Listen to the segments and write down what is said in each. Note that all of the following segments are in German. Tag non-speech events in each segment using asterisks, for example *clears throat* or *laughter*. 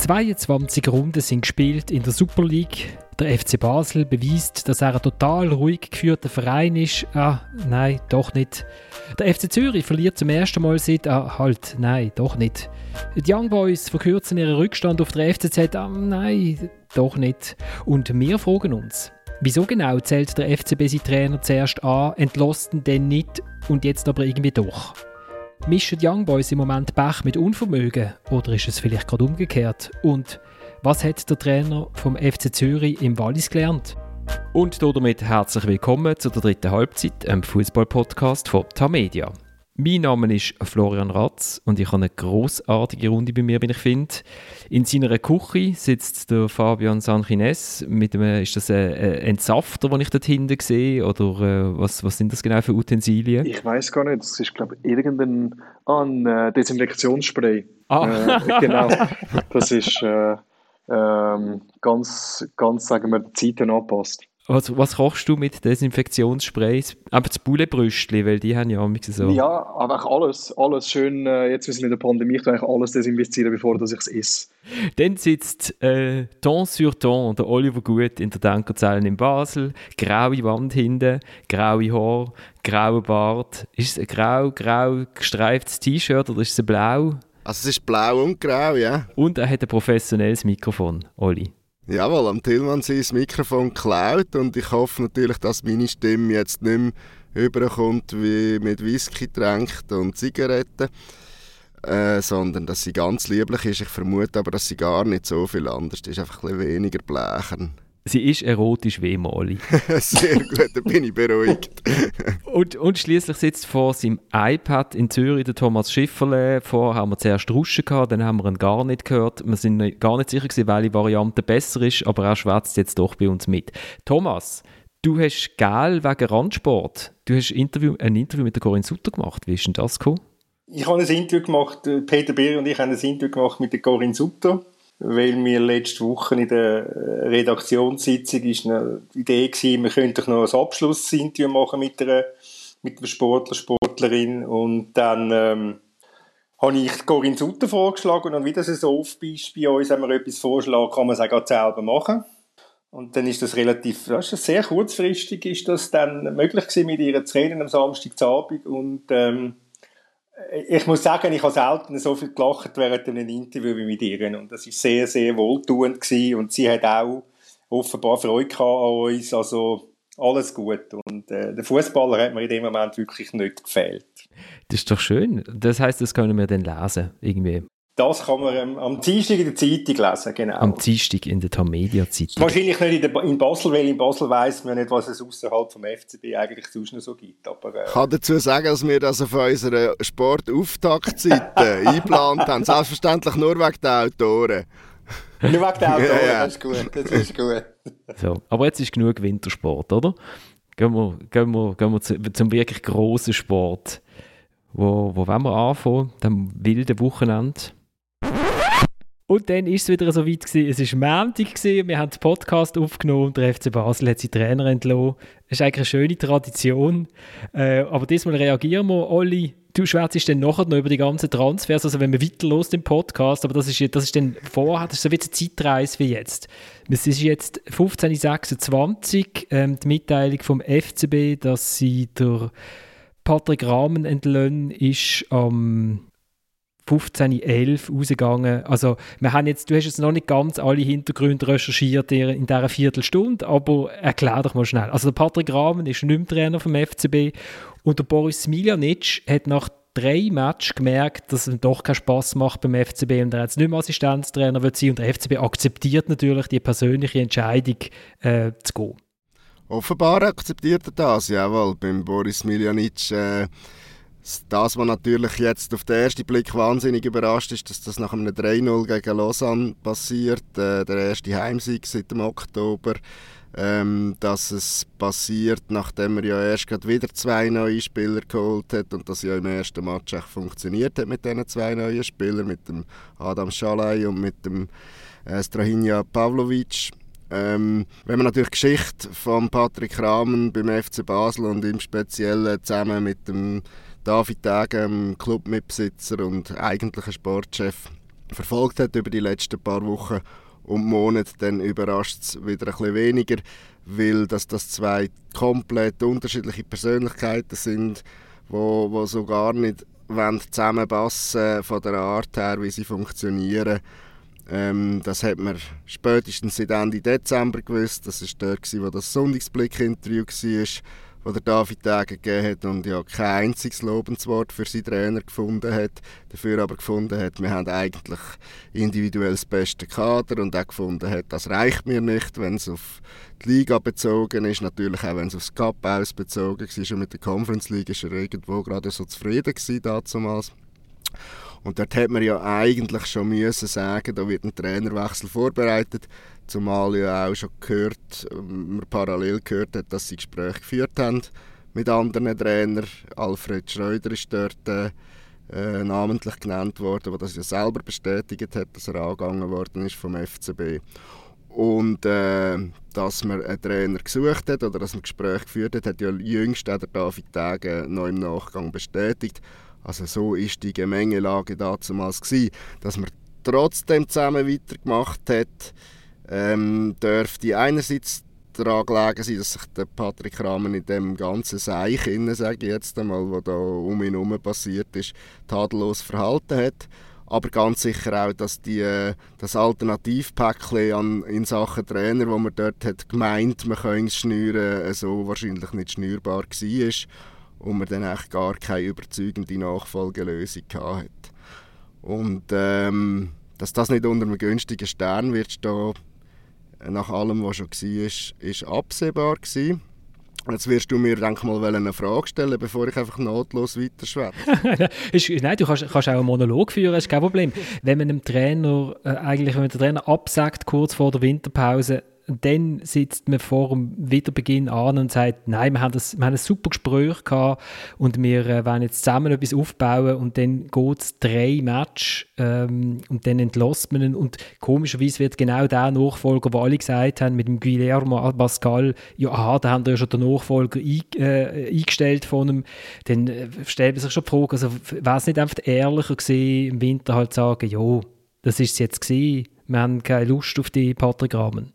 22 Runden sind gespielt in der Super League. Der FC Basel beweist, dass er ein total ruhig geführter Verein ist. Ah, nein, doch nicht. Der FC Zürich verliert zum ersten Mal seit. Ah, halt, nein, doch nicht. Die Young Boys verkürzen ihren Rückstand auf der FCZ. Ah, nein, doch nicht. Und wir fragen uns, wieso genau zählt der FCB seinen Trainer zuerst an, entlässt ihn dann nicht und jetzt aber irgendwie doch? Mischen die Young Boys im Moment Pech mit Unvermögen oder ist es vielleicht gerade umgekehrt? Und was hat der Trainer vom FC Zürich im Wallis gelernt? Und damit herzlich willkommen zu der dritten Halbzeit, einem Fußball-Podcast von Tamedia. Mein Name ist Florian Ratz und ich habe eine großartige Runde bei mir, wie ich finde. In seiner Küche sitzt der Fabian Sanchines mit einem, ist das ein Entsafter, den ich dort hinten sehe, oder äh, was, was sind das genau für Utensilien? Ich weiß gar nicht, das ist glaube ich irgendein ah, ein, äh, Desinfektionsspray. Ah. Äh, genau, das ist äh, ähm, ganz, ganz, sagen wir, Zeiten angepasst. Was, was kochst du mit Desinfektionssprays? Aber das Bullebrüstli, weil die haben ja auch so. Ja, einfach alles, alles schön, äh, jetzt wir sind in der Pandemie, ich eigentlich alles desinfizieren, bevor ich es esse. Dann sitzt äh, Ton sur Ton der Oliver Gut in der Denkerzelle in Basel. Graue Wand hinten, graue Haar, grauer Bart. Ist es ein grau, grau gestreiftes T-Shirt oder ist es blau? Also es ist blau und grau, ja. Und er hat ein professionelles Mikrofon, Oli. Jawohl, am Tillmann sein Mikrofon geklaut und ich hoffe natürlich, dass meine Stimme jetzt nicht mehr überkommt wie mit Whisky tränkt und Zigaretten, äh, sondern dass sie ganz lieblich ist. Ich vermute aber, dass sie gar nicht so viel anders ist, einfach ein bisschen weniger blechern. Sie ist erotisch wie Molly. *laughs* Sehr gut, da bin ich beruhigt. *laughs* und und schließlich sitzt vor seinem iPad in Zürich der Thomas Schifferle. Vorher haben wir zuerst Ruschen gehabt, dann haben wir ihn gar nicht gehört. Wir sind gar nicht sicher gewesen, welche Variante besser ist, aber er schwätzt jetzt doch bei uns mit. Thomas, du hast Geld wegen Randsport. Du hast Interview, ein Interview mit der Corinne Sutter gemacht. Wie ist denn das gekommen? Ich habe ein Interview gemacht, äh, Peter Beer und ich haben ein Interview gemacht mit der Corinne Sutter weil mir letzte Woche in der Redaktionssitzung ist eine Idee gewesen, wir könnten noch ein Abschlussinterview machen mit einer, mit einem Sportler, Sportlerin und dann ähm, habe ich Corinne Sutter vorgeschlagen und wie das so oft bei uns, wenn man etwas vorschlägt, kann man es auch selber machen. Und dann ist das relativ, das ist sehr kurzfristig ist das dann möglich gewesen, mit ihr zu reden am Samstagabend und ähm, ich muss sagen, ich habe selten so viel gelacht während einem Interview wie mit ihr. Und das war sehr, sehr wohltuend gewesen. Und sie hat auch offenbar Freude an uns. Also alles gut. Und äh, der Fußballer hat mir in dem Moment wirklich nicht gefehlt. Das ist doch schön. Das heißt, das können wir dann lesen, irgendwie. Das kann man ähm, am Dienstag in der Zeitung lesen, genau. Am Dienstag in der Tamedia-Zeitung. Wahrscheinlich nicht in, der, in, Basel, weil in Basel weiss man nicht, was es außerhalb vom FCB eigentlich sonst noch so gibt. Aber, äh, ich kann dazu sagen, dass wir das auf unserer Sportauftaktseite *laughs* eingeplant haben. Selbstverständlich nur wegen der Autoren. Nur wegen der Autoren, *laughs* ja, ja. das ist gut. Das ist gut. so, aber jetzt ist genug Wintersport, oder? Gehen wir, gehen wir, gehen wir zu, zum wirklich grossen Sport. Wo, wo wollen wir anfangen? Dem wilden Wochenende? Und dann ist es wieder so weit gewesen. Es war Montag gewesen, wir haben den Podcast aufgenommen und der FC Basel hat seinen Trainer entlassen. Das ist eigentlich eine schöne Tradition. Äh, aber diesmal reagieren wir, Olli. Du schwätzt dann nachher noch über die ganzen Transfers, also wenn wir weiterlos im Podcast, aber das ist, das ist dann vorher, das ist so wie eine Zeitreise wie jetzt. Es ist jetzt 15.26 ähm, die Mitteilung vom FCB, dass sie der Patrick Rahmen entlöhnt ist am 15.11 rausgegangen. Also wir haben jetzt, du hast jetzt noch nicht ganz alle Hintergründe recherchiert in dieser Viertelstunde, aber erklär doch mal schnell. Also der Patrick Rahmen ist nicht mehr Trainer vom FCB und der Boris Miljanic hat nach drei Matches gemerkt, dass es ihm doch keinen Spass macht beim FCB und er jetzt nicht mehr Assistenztrainer wird sein und der FCB akzeptiert natürlich die persönliche Entscheidung äh, zu gehen. Offenbar akzeptiert er das, jawohl. Beim Boris Miljanic äh das, was natürlich jetzt auf den ersten Blick wahnsinnig überrascht ist, dass das nach einem 3-0 gegen Lausanne passiert, äh, der erste Heimsieg seit dem Oktober. Ähm, dass es passiert, nachdem er ja erst gerade wieder zwei neue Spieler geholt hat und das ja im ersten Match echt funktioniert hat mit diesen zwei neuen Spielern, mit dem Adam Schalay und mit dem äh, Strahinja Pavlovic. Ähm, wenn man natürlich die Geschichte von Patrick Rahmen beim FC Basel und im Speziellen zusammen mit dem David Degen, Clubmitbesitzer und eigentlicher Sportchef verfolgt hat über die letzten paar Wochen und Monate, dann überrascht es wieder ein bisschen weniger, weil dass das zwei komplett unterschiedliche Persönlichkeiten sind, wo, wo so gar nicht zusammenpassen von der Art her, wie sie funktionieren. Ähm, das hat man spätestens seit Ende Dezember gewusst. Das war dort, wo das Sonntagsblick-Interview war wo der David Tage gegeben hat und ja kein einziges Lobenswort für seinen Trainer gefunden hat, dafür aber gefunden hat, wir haben eigentlich individuell das beste Kader und auch gefunden hat, das reicht mir nicht, wenn es auf die Liga bezogen ist, natürlich auch wenn es aufs Cup aus bezogen war und mit der Conference League ist er irgendwo gerade so zufrieden gewesen damals. Und dort hat man ja eigentlich schon müssen sagen, da wird ein Trainerwechsel vorbereitet. Zumal ja auch schon gehört, man parallel gehört hat, dass sie Gespräche geführt haben mit anderen Trainern. Alfred Schreuder ist dort äh, namentlich genannt worden, der das ja selber bestätigt hat, dass er angegangen worden ist vom FCB. Und äh, dass man einen Trainer gesucht hat oder dass man Gespräche geführt hat, hat ja jüngst auch der David Tage noch im Nachgang bestätigt. Also so ist die Gemengelage damals gewesen, dass man trotzdem zusammen weitergemacht hat ähm, dürfte einerseits daran gelegen sein, dass sich der Patrick Rahmen in dem ganzen Seich, sage ich jetzt einmal, was da um ihn herum passiert ist, tadellos verhalten hat. Aber ganz sicher auch, dass die, äh, das Alternativpäckchen in Sachen Trainer, wo man dort hat gemeint, man könne es schnüren, äh, so wahrscheinlich nicht schnürbar war und man dann eigentlich gar keine überzeugende Nachfolgelösung hatte. Und ähm, dass das nicht unter einem günstigen Stern wird stehen, nach allem, was schon war, ist, absehbar. Jetzt wirst du mir denk mal eine Frage stellen, bevor ich einfach notlos weiterschwätze. *laughs* Nein, du kannst, kannst, auch einen Monolog führen, ist kein Problem. Wenn man einem Trainer, äh, eigentlich, wenn den Trainer absagt, kurz vor der Winterpause, und dann sitzt man vor dem Wiederbeginn an und sagt, nein, wir haben, das, wir haben ein super Gespräch gehabt und wir äh, wollen jetzt zusammen etwas aufbauen und dann geht es drei Matches ähm, und dann entlässt man ihn und komischerweise wird genau der Nachfolger, wo alle gesagt haben, mit dem Guillermo Pascal, ja, aha, da haben wir ja schon den Nachfolger ein, äh, eingestellt von ihm, dann äh, stellt man sich schon die Frage, also wäre es nicht einfach ehrlicher gewesen, im Winter halt zu sagen, ja, das ist es jetzt gewesen, wir haben keine Lust auf die Patrick Rahmen.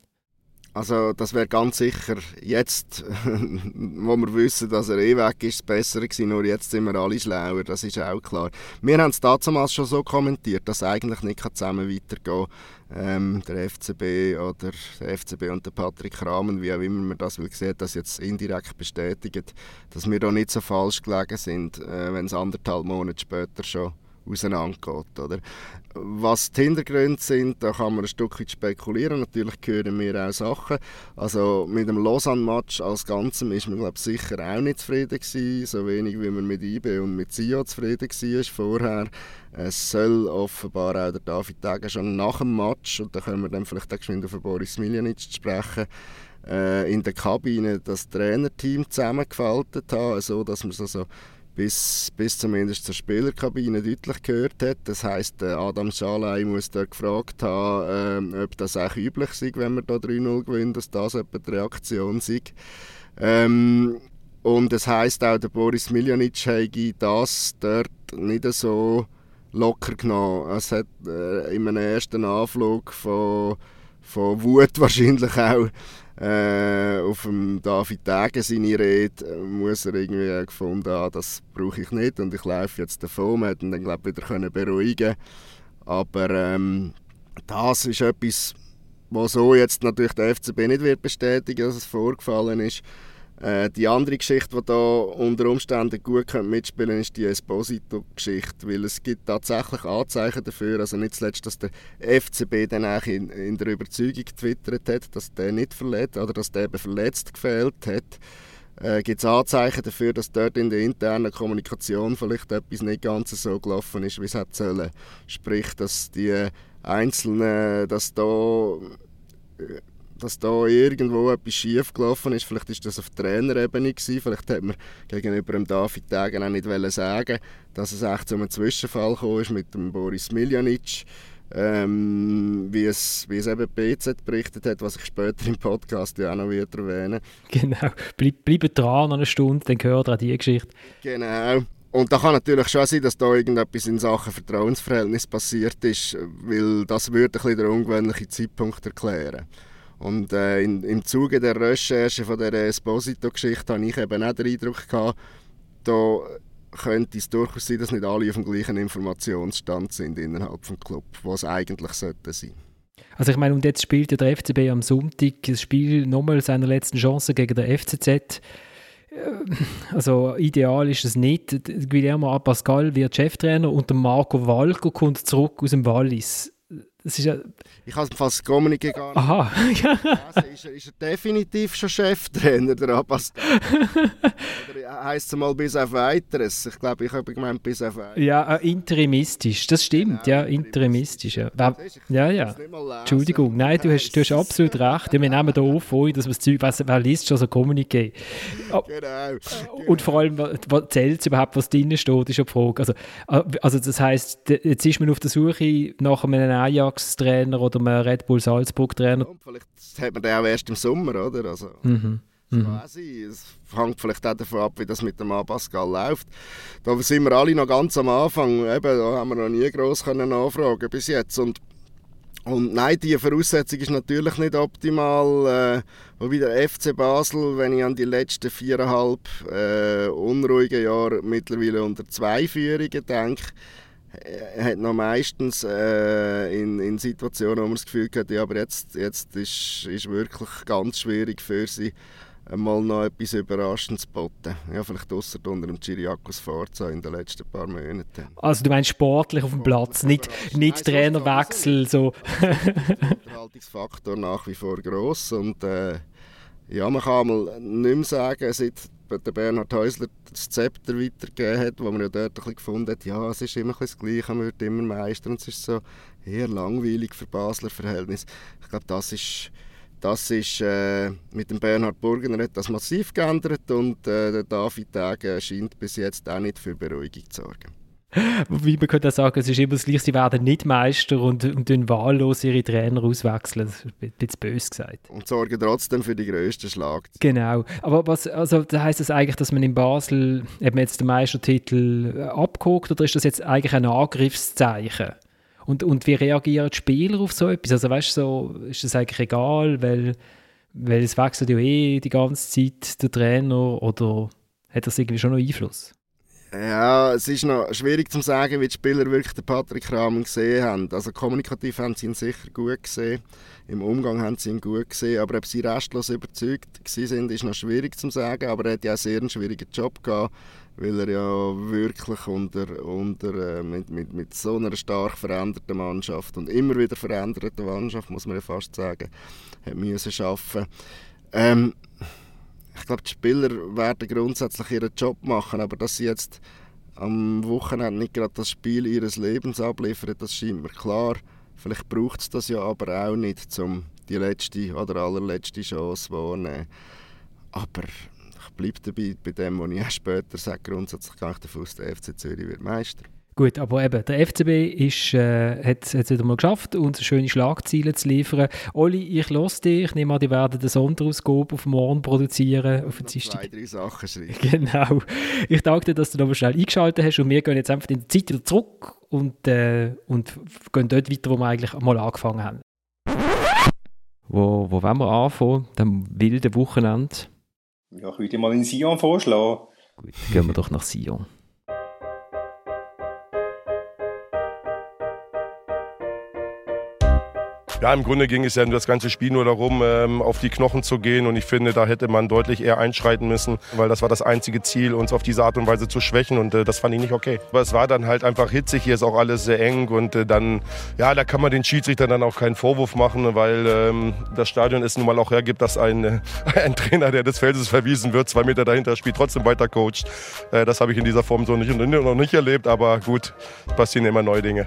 Also das wäre ganz sicher jetzt, *laughs* wo wir wissen, dass er eh weg ist, besser gewesen, nur jetzt sind wir alle schlauer, das ist auch klar. Wir haben es damals schon so kommentiert, dass eigentlich nicht zusammen weitergehen ähm, der FCB oder der FCB und der Patrick Rahmen, wie auch immer man das will, sieht, das jetzt indirekt bestätigt, dass wir da nicht so falsch gelegen sind, äh, wenn es anderthalb Monate später schon auseinandergeht. Oder? Was die Hintergründe sind, da kann man ein Stück weit spekulieren. Natürlich hören wir auch Sachen. Also mit dem Lausanne-Match als Ganzem ist man glaube sicher auch nicht zufrieden gewesen, so wenig wie man mit IB und mit SIO zufrieden war vorher. Es soll offenbar auch der David Degen schon nach dem Match, und da können wir dann vielleicht auch geschwind auf Boris Miljanic sprechen, äh, in der Kabine das Trainerteam zusammengefaltet haben, so dass man so, so bis, bis zumindest zur Spielerkabine deutlich gehört hat. Das heisst, Adam Schalay muss dort gefragt haben, äh, ob das auch üblich sei, wenn man da 3-0 gewinnt, dass das etwa die Reaktion sei. Ähm, und es heisst auch, der Boris Miljanic hätte das dort nicht so locker genommen. Es hat äh, in einem ersten Anflug von, von Wut wahrscheinlich auch äh, auf dem David Tage seine Rede äh, muss er irgendwie gefunden haben, das brauche ich nicht und ich laufe jetzt davon. Man hätte ihn dann glaub, wieder können beruhigen Aber ähm, das ist etwas, was so jetzt natürlich der FCB nicht wird bestätigen, dass es vorgefallen ist. Äh, die andere Geschichte, die da unter Umständen gut mitspielen könnte, ist die Esposito-Geschichte, weil es gibt tatsächlich Anzeichen dafür, also nicht zuletzt, dass der FCB dann auch in, in der Überzeugung getwittert hat, dass der nicht verletzt oder dass der eben verletzt gefehlt hat. Äh, gibt es Anzeichen dafür, dass dort in der internen Kommunikation vielleicht etwas nicht ganz so gelaufen ist, wie es hätte sollen. Sprich, dass die Einzelnen, dass da äh, dass da irgendwo etwas schief gelaufen ist. Vielleicht ist das auf Trainerebene gewesen. Vielleicht hat man gegenüber dem David Degen auch nicht sagen dass es echt zu einem Zwischenfall gekommen ist mit dem Boris Miljanic. Ähm, wie, es, wie es eben BZ berichtet hat, was ich später im Podcast ja auch noch wieder erwähnen *laughs* Genau, Bleib, bleibt dran eine Stunde, dann gehört auch diese Geschichte. Genau, und da kann natürlich schon sein, dass da irgendetwas in Sachen Vertrauensverhältnis passiert ist, weil das würde ein bisschen der ungewöhnliche Zeitpunkt erklären. Und äh, in, im Zuge der Recherche von der Esposito-Geschichte habe ich eben auch den Eindruck gehabt, da könnte es durchaus sein, dass nicht alle auf dem gleichen Informationsstand sind innerhalb des Club, was eigentlich sollte sein. Also ich meine, und jetzt spielt ja der FCB am Sonntag das Spiel nochmal seiner letzten Chance gegen der FCZ. Also ideal ist es nicht. Guillermo Pascal wird Cheftrainer und Marco Walker kommt zurück aus dem Wallis. Das ist ja ich habe fast Kommunike gar nicht. Aha. also *laughs* ist, er, ist er definitiv schon Cheftrainer, der Abbas? *laughs* Heisst es mal bis auf weiteres? Ich glaube, ich habe gemeint bis auf weiteres. Ja, äh, interimistisch, das stimmt, genau, ja, interimistisch. Ja, ja. ja. Entschuldigung, nein, du hast, du hast absolut recht. Ja, wir nehmen hier auf, dass man das Zeug, was, wer liest schon so Kommuniqué? Oh. Genau, genau. Und vor allem, was zählt es überhaupt, was drinnen steht, ist ja die Frage. Also, äh, also das heisst, jetzt ist man auf der Suche nach einem Ajax-Trainer oder einem Red Bull Salzburg Trainer. Und vielleicht hat man den auch erst im Sommer, oder? Also, mhm. Mhm. Es hängt vielleicht auch davon ab, wie das mit dem. Pascal läuft. Da sind wir alle noch ganz am Anfang. Eben, da haben wir noch nie gross nachfragen bis jetzt. Und, und nein, die Voraussetzung ist natürlich nicht optimal. Äh, wobei der FC Basel, wenn ich an die letzten viereinhalb äh, unruhigen Jahre mittlerweile unter zwei Führungen denke, hat noch meistens äh, in, in Situationen, wo man das Gefühl hat, ja, aber jetzt, jetzt ist, ist wirklich ganz schwierig für sie, mal noch etwas Überraschendes boten. Ja, vielleicht ausser unter dem Chiriakos Forza in den letzten paar Monaten. Also du meinst sportlich auf dem Platz, nicht, nicht Trainerwechsel? So. der Unterhaltungsfaktor nach wie vor gross und äh, ja, man kann mal nicht mehr sagen, seit der Bernhard Häusler das Zepter weitergegeben hat, wo man ja dort ein bisschen gefunden hat, ja, es ist immer das Gleiche, man wird immer Meister und es ist so eher langweilig für Basler Verhältnis. Ich glaube, das ist, das ist äh, mit dem Bernhard Burgener hat das massiv geändert und äh, der David Tage scheint bis jetzt auch nicht für Beruhigung zu sorgen. Wie man könnte sagen, es ist immer das Gleiche, sie werden nicht Meister und, und dann wahllos ihre Trainer auswechseln. Das ist ein bisschen böse gesagt. Und sorgen trotzdem für die grössten Schlag. Genau. Aber was, also, das heisst das eigentlich, dass man in Basel eben jetzt den Meistertitel abguckt oder ist das jetzt eigentlich ein Angriffszeichen? Und, und wie reagieren die Spieler auf so etwas? Also weißt so, ist das eigentlich egal, weil, weil es wechselt ja eh die ganze Zeit der Trainer oder hat das irgendwie schon noch Einfluss? Ja, es ist noch schwierig zu sagen, wie die Spieler wirklich den Patrick Rahmen gesehen haben. Also kommunikativ haben sie ihn sicher gut gesehen, im Umgang haben sie ihn gut gesehen, aber ob sie restlos überzeugt sind, ist noch schwierig zu sagen. Aber er hat ja einen sehr schwierigen Job gehabt, weil er ja wirklich unter, unter, äh, mit, mit, mit so einer stark veränderten Mannschaft und immer wieder veränderten Mannschaft, muss man ja fast sagen, hat müssen arbeiten. Ähm, ich glaube, die Spieler werden grundsätzlich ihren Job machen, aber dass sie jetzt am Wochenende nicht gerade das Spiel ihres Lebens abliefern, das scheint mir klar. Vielleicht braucht es das ja aber auch nicht, um die letzte oder allerletzte Chance wahrzunehmen. Aber bleibe dabei bei dem, was ich auch später sage. Grundsätzlich kann ich davon aus, der FC Zürich wird Meister. Gut, aber eben, der FCB ist, äh, hat es wieder mal geschafft, uns schöne Schlagziele zu liefern. Oli, ich los dich. Ich nehme an, die werden eine Sonderausgabe auf morgen produzieren. Auf zwei, drei Sachen schreiben. *laughs* Genau. Ich danke dir, dass du nochmal schnell eingeschaltet hast und wir gehen jetzt einfach in die Zeit wieder zurück und, äh, und gehen dort weiter, wo wir eigentlich mal angefangen haben. Wo, wo wollen wir anfangen? Dem wilden Wochenende? Ja, ich würde mal in Sion vorschlagen. Gut, gehen wir doch nach Sion. Ja, im Grunde ging es ja das ganze Spiel nur darum, ähm, auf die Knochen zu gehen. Und ich finde, da hätte man deutlich eher einschreiten müssen, weil das war das einzige Ziel, uns auf diese Art und Weise zu schwächen. Und äh, das fand ich nicht okay. Aber es war dann halt einfach hitzig. Hier ist auch alles sehr eng. Und äh, dann, ja, da kann man den Schiedsrichtern dann auch keinen Vorwurf machen, weil ähm, das Stadion es nun mal auch hergibt, dass ein, äh, *laughs* ein Trainer, der des Feldes verwiesen wird, zwei Meter dahinter spielt, trotzdem weiter coacht. Das habe ich in dieser Form so nicht, noch nicht erlebt. Aber gut, passieren immer neue Dinge.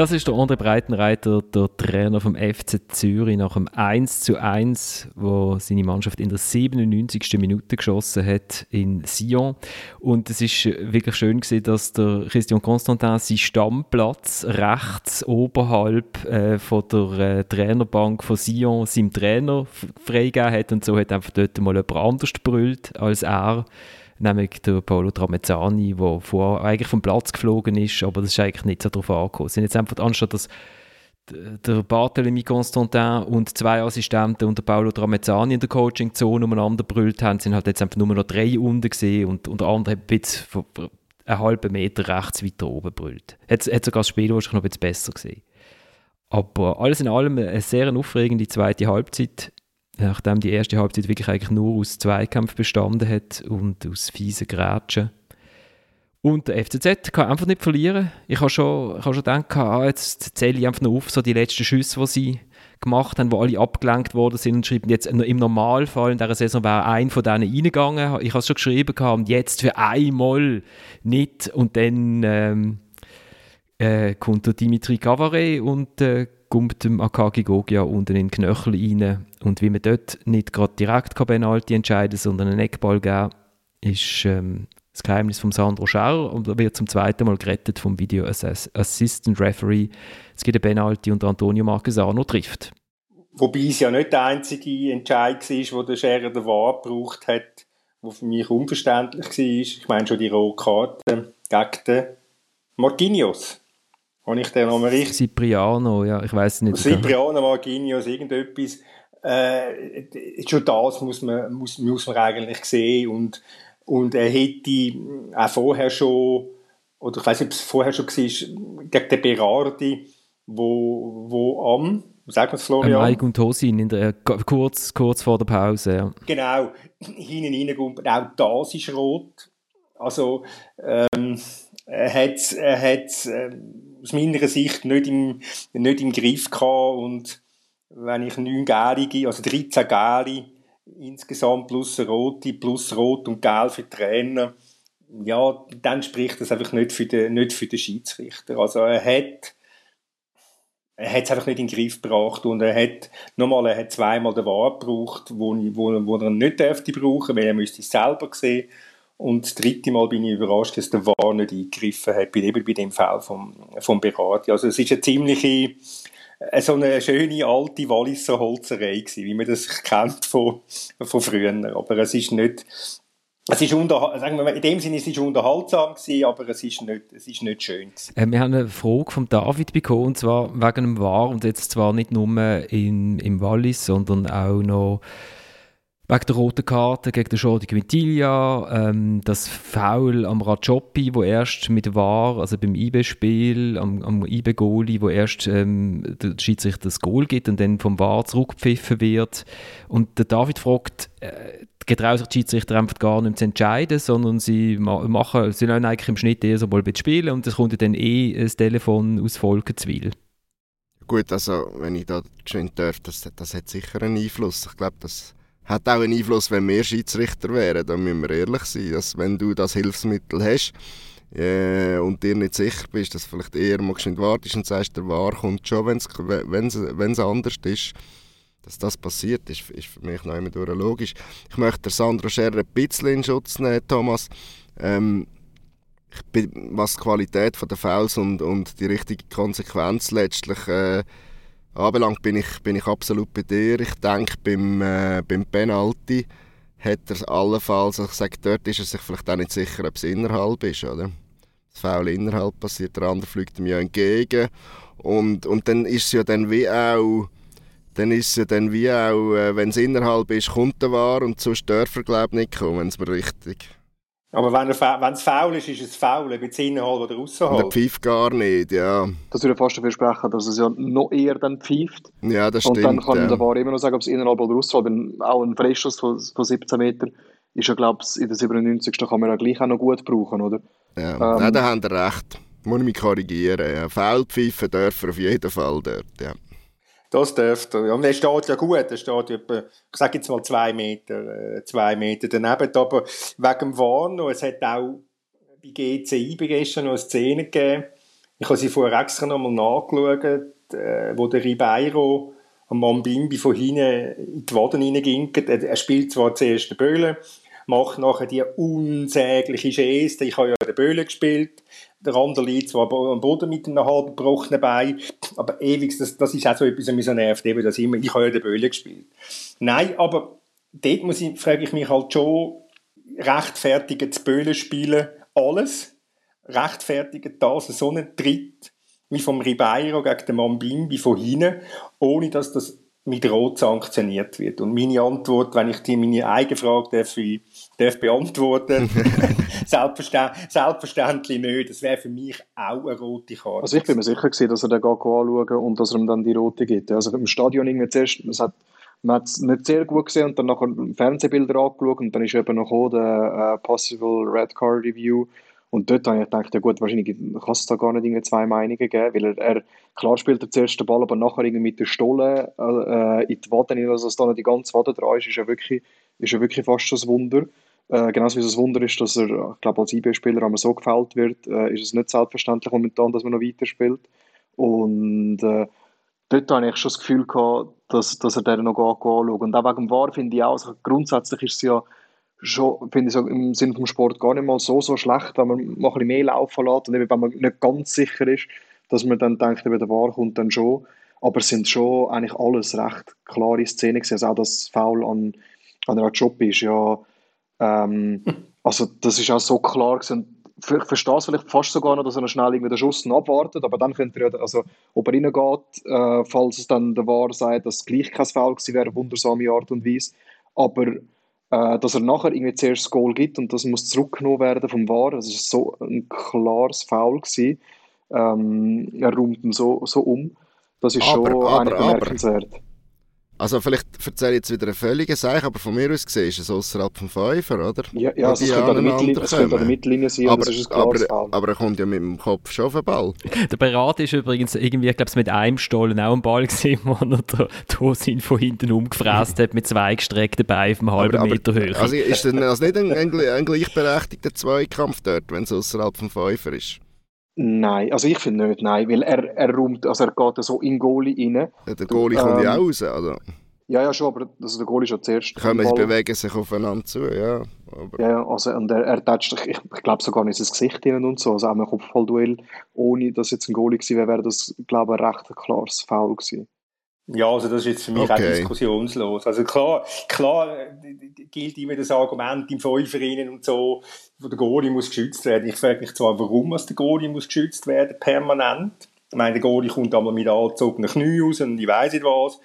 Das ist der André Breitenreiter, der Trainer vom FC Zürich nach dem 1 zu 1, wo seine Mannschaft in der 97. Minute geschossen hat in Sion. Und es ist wirklich schön gesehen, dass der Christian Constantin seinen Stammplatz rechts oberhalb äh, von der äh, Trainerbank von Sion seinem Trainer freigegeben hat und so hat einfach dort mal jemand anders brüllt als er nämlich der Paolo Tramezzani, der vorher eigentlich vom Platz geflogen ist, aber das ist eigentlich nicht so darauf angekommen. Sind jetzt einfach, anstatt dass der Barthélemy Constantin und zwei Assistenten und der Paolo Tramezzani in der Coaching-Zone umeinander brüllt haben, sind halt jetzt einfach nur noch drei unten gesehen und, und der andere ein bisschen einen halben Meter rechts weiter oben brüllt. Hat, hat sogar das Spiel wahrscheinlich noch ein bisschen besser gesehen. Aber alles in allem eine sehr aufregende zweite Halbzeit, nachdem die erste Halbzeit wirklich eigentlich nur aus Zweikampf bestanden hat und aus fiesen Grätschen. Und der FCZ kann einfach nicht verlieren. Ich habe schon, ich habe schon gedacht, ah, jetzt zähle ich einfach noch auf, so die letzten Schüsse, die sie gemacht haben, wo alle abgelenkt worden sind und schreiben jetzt im Normalfall in dieser Saison wäre ein von denen reingegangen. Ich habe es schon geschrieben und jetzt für einmal nicht. Und dann ähm, äh, kommt der Dimitri Gavare und äh, kommt dem Akagi Gogia unten in den Knöchel rein. Und wie man dort nicht gerade direkt Penalty entscheiden sondern einen Eckball geben, ist ähm, das Geheimnis von Sandro Schauer und er wird zum zweiten Mal gerettet vom Video Assistant Referee. Es gibt eine Penalty und Antonio Marquesano trifft. Wobei es ja nicht der einzige Entscheid war, wo der Scherer der Wahr gebraucht hat, der für mich unverständlich war. Ich meine schon die rote Karte gegen den Marquinhos. Habe ich den Namen richtig? Cipriano, ja, ich weiß nicht. Cipriano, Marquinhos, irgendetwas. Äh, schon das muss man, muss, muss man eigentlich sehen und und er hätte auch vorher schon, oder ich weiß nicht, ob es vorher schon war, gegen den Berardi, wo, wo am, sagt man es, Florian? Mike und Tosin, in der, kurz, kurz vor der Pause, ja. Genau, hinten reinkommt, auch das ist rot. Also, ähm, er hat er hat äh, aus meiner Sicht nicht im, nicht im Griff gehabt und wenn ich neun Gärige, also 13 Gäri insgesamt plus rote, plus rot und gelb für Trainer, ja, dann spricht das einfach nicht für den, nicht für den Schiedsrichter. Also er hat er hat es einfach nicht in den Griff gebracht und er hat, nochmal, er hat zweimal den Wahr gebraucht, wo, wo, wo er nicht dürfte brauchen, weil er müsste es selber sehen. Und das dritte Mal bin ich überrascht, dass der Wahr nicht eingegriffen hat, eben bei dem Fall vom, vom Berati. Also es ist eine ziemliche, äh, so eine schöne alte Walliser Holzerei gewesen, wie man das *laughs* kennt von, von früher. Aber es ist nicht, es ist unter, sagen wir mal, in dem Sinne es ist unterhaltsam gewesen, aber es ist nicht, es ist nicht schön äh, wir haben eine Frage von David bekommen, und zwar wegen dem War und jetzt zwar nicht nur in, im Wallis, sondern auch noch wegen der roten Karte gegen den Jordi Quintilia, ähm, das Foul am Rajopi, wo erst mit war, also beim IB-Spiel, am, am IB-Goalie, wo erst ähm, der Schiedsrichter das Goal gibt und dann vom VAR zurückgepfiffen wird. Und der David fragt, äh, getrauen sich die Schiedsrichter einfach gar nicht zu entscheiden, sondern sie machen, sie lassen eigentlich im Schnitt eher so mal spielen und es kommt dann eh das Telefon aus Volkenswil. Gut, also wenn ich da schön darf, das, das hat sicher einen Einfluss. Ich glaube, das hat auch einen Einfluss, wenn wir Schiedsrichter wären. Da müssen wir ehrlich sein, dass wenn du das Hilfsmittel hast äh, und dir nicht sicher bist, dass vielleicht eher mal schnell wartest und sagst, der Wahr kommt schon, wenn es anders ist, dass das passiert, ist, ist für mich noch immer logisch. Ich möchte Sandro Scherer ein bisschen in Schutz nehmen, Thomas. Ähm, bin, was die Qualität der Fouls und, und die richtige Konsequenz letztlich äh, anbelangt, bin ich, bin ich absolut bei dir. Ich denke, beim, äh, beim Penalty hat er allenfalls, also ich sage, dort ist er sich vielleicht auch nicht sicher, ob es innerhalb ist, oder? Das Foul innerhalb passiert, der andere fliegt ihm ja entgegen. Und, und dann ist es ja dann wie auch, dann ist es dann wie auch, äh, wenn es innerhalb ist, kommt er wahr und sonst darf er, glaube ich, nicht kommen, wenn es mir richtig aber wenn, es faul ist, ist es faul, ob jetzt innerhalb oder außerhalb. Der pfeift gar nicht, ja. Das würde fast dafür sprechen, dass es ja noch eher dann pfeift. Ja, das stimmt. Und dann kann ja. der War immer noch sagen, ob es innerhalb oder außerhalb ist. Auch ein Freischuss von, von 17 Metern ist ja, glaube ich, in der 97. kann man ja gleich auch noch gut brauchen, oder? Ja, ähm, Nein, da haben ihr recht. Muss ich mich korrigieren. Ja. Foul pfeifen dürfen auf jeden Fall dort, ja. Das dürfte. Und er steht ja gut, er steht etwa, ich sage jetzt mal zwei Meter, äh, zwei Meter daneben. Aber wegen dem Warno, es hat auch bei GCI gestern noch eine Szene gegeben. Ich habe sie vorher extra nochmal nachgeschaut, äh, wo der Ribeiro am Mambimbi von hinten in die Waden reinginkt. Er, spielt zwar zuerst den Böhle, macht nachher die unsägliche Geste. Ich habe ja den Böhle gespielt der andere liegt zwar am Boden mit einem halb gebrochenen Bein, aber ewig, das, das ist auch so etwas, was mich so nervt, eben, dass immer, ich habe ja den Böhle gespielt. Nein, aber dort muss ich, frage ich mich halt schon, rechtfertigen zu Böhlen spielen alles, rechtfertigen das so einen Tritt wie vom Ribeiro gegen den Mambimbi von hinten, ohne dass das mit Rot sanktioniert wird. Und meine Antwort, wenn ich dir meine eigene Frage darf, darf beantworten *laughs* selbstverständlich, selbstverständlich nicht. Das wäre für mich auch eine rote Karte. Also ich bin mir sicher gewesen, dass er den anschauen und dass er ihm dann die rote gibt. Also im Stadion irgendwie zuerst, hat, man hat es nicht sehr gut gesehen und dann nachher Fernsehbilder angeschaut und dann ist eben noch der uh, Possible Red Card Review und dort habe ich gedacht, ja gut, wahrscheinlich kann es da gar nicht zwei Meinungen geben, weil er, er klar spielt er zuerst den Ball, aber nachher irgendwie mit der Stolle äh, in die Wade also dass da nicht die ganze Wade dran ist, ist ja wirklich, ist ja wirklich fast schon ein Wunder. Äh, genauso wie es ein Wunder ist, dass er, ich glaube, als IB-Spieler einmal so gefällt wird, äh, ist es nicht selbstverständlich momentan, dass man noch weiterspielt. Und äh, dort habe ich schon das Gefühl gehabt, dass, dass er den noch anschaut. Und auch wegen dem War finde ich auch, also grundsätzlich ist es ja schon, finde ich so im Sinne vom Sport gar nicht mal so, so schlecht, wenn man ein bisschen mehr laufen lässt und eben, wenn man nicht ganz sicher ist, dass man dann denkt, eben der War kommt dann schon. Aber es sind schon eigentlich alles recht klare Szenen gewesen. Also auch das Foul an, an Job ist ja, ähm, *laughs* also das ist auch so klar gewesen. Ich verstehe es vielleicht fast sogar noch, dass er noch schnell irgendwie den Schuss abwartet, aber dann könnte er ja, also ob er reingeht, äh, falls es dann der War sagt, dass es gleich kein Foul gewesen wäre, wundersame Art und Weise. Aber äh, dass er nachher irgendwie zuerst das Goal gibt und das muss zurückgenommen werden vom VAR. Das ist so ein klares Foul gewesen. Ähm, er räumt ihn so, so um. Das ist aber, schon aber, bemerkenswert. Aber. Also vielleicht erzähle ich jetzt wieder eine völlige Sache, aber von mir aus gesehen ist es außerhalb vom Fünfer, oder? Ja, ja also es, könnte an Mittellinie, es könnte an der Mittellinie sein, aber, das ist ein aber, aber er kommt ja mit dem Kopf schon auf den Ball. Der Berat ist übrigens irgendwie, ich glaube, mit einem Stollen auch ein Ball gesehen, *laughs* wo er den Tosin von hinten umgefräst hat mit zwei gestreckten Beinen auf einem halben aber, Meter Höhe. Also ist das also nicht ein, ein, ein gleichberechtigter Zweikampf dort, wenn es außerhalb vom Fünfer ist? Nein, also ich finde nicht, nein, weil er, er räumt, also er geht so in Goalie rein. Ja, der Goalie kommt ja ähm, auch raus, also. Ja, ja, schon, aber also der Goalie ist ja zuerst. Können sie bewegen sich aufeinander zu, ja. Aber. Ja, also und er, er tätscht, ich, ich glaube sogar nicht ins Gesicht hinein und so, also auch ein Kopfballduell, ohne dass jetzt ein Goalie gewesen wäre, wäre das, glaube ich, ein recht klares Foul gewesen. Ja, also das ist jetzt für mich okay. auch diskussionslos. Also klar, klar gilt immer das Argument im Fünferinnen und so, wo der Goalie muss geschützt werden. Ich frage mich zwar, warum der Goalie muss geschützt werden, permanent. Ich meine, der Goalie kommt einmal mit angezogenen Knie raus und ich weiß nicht was.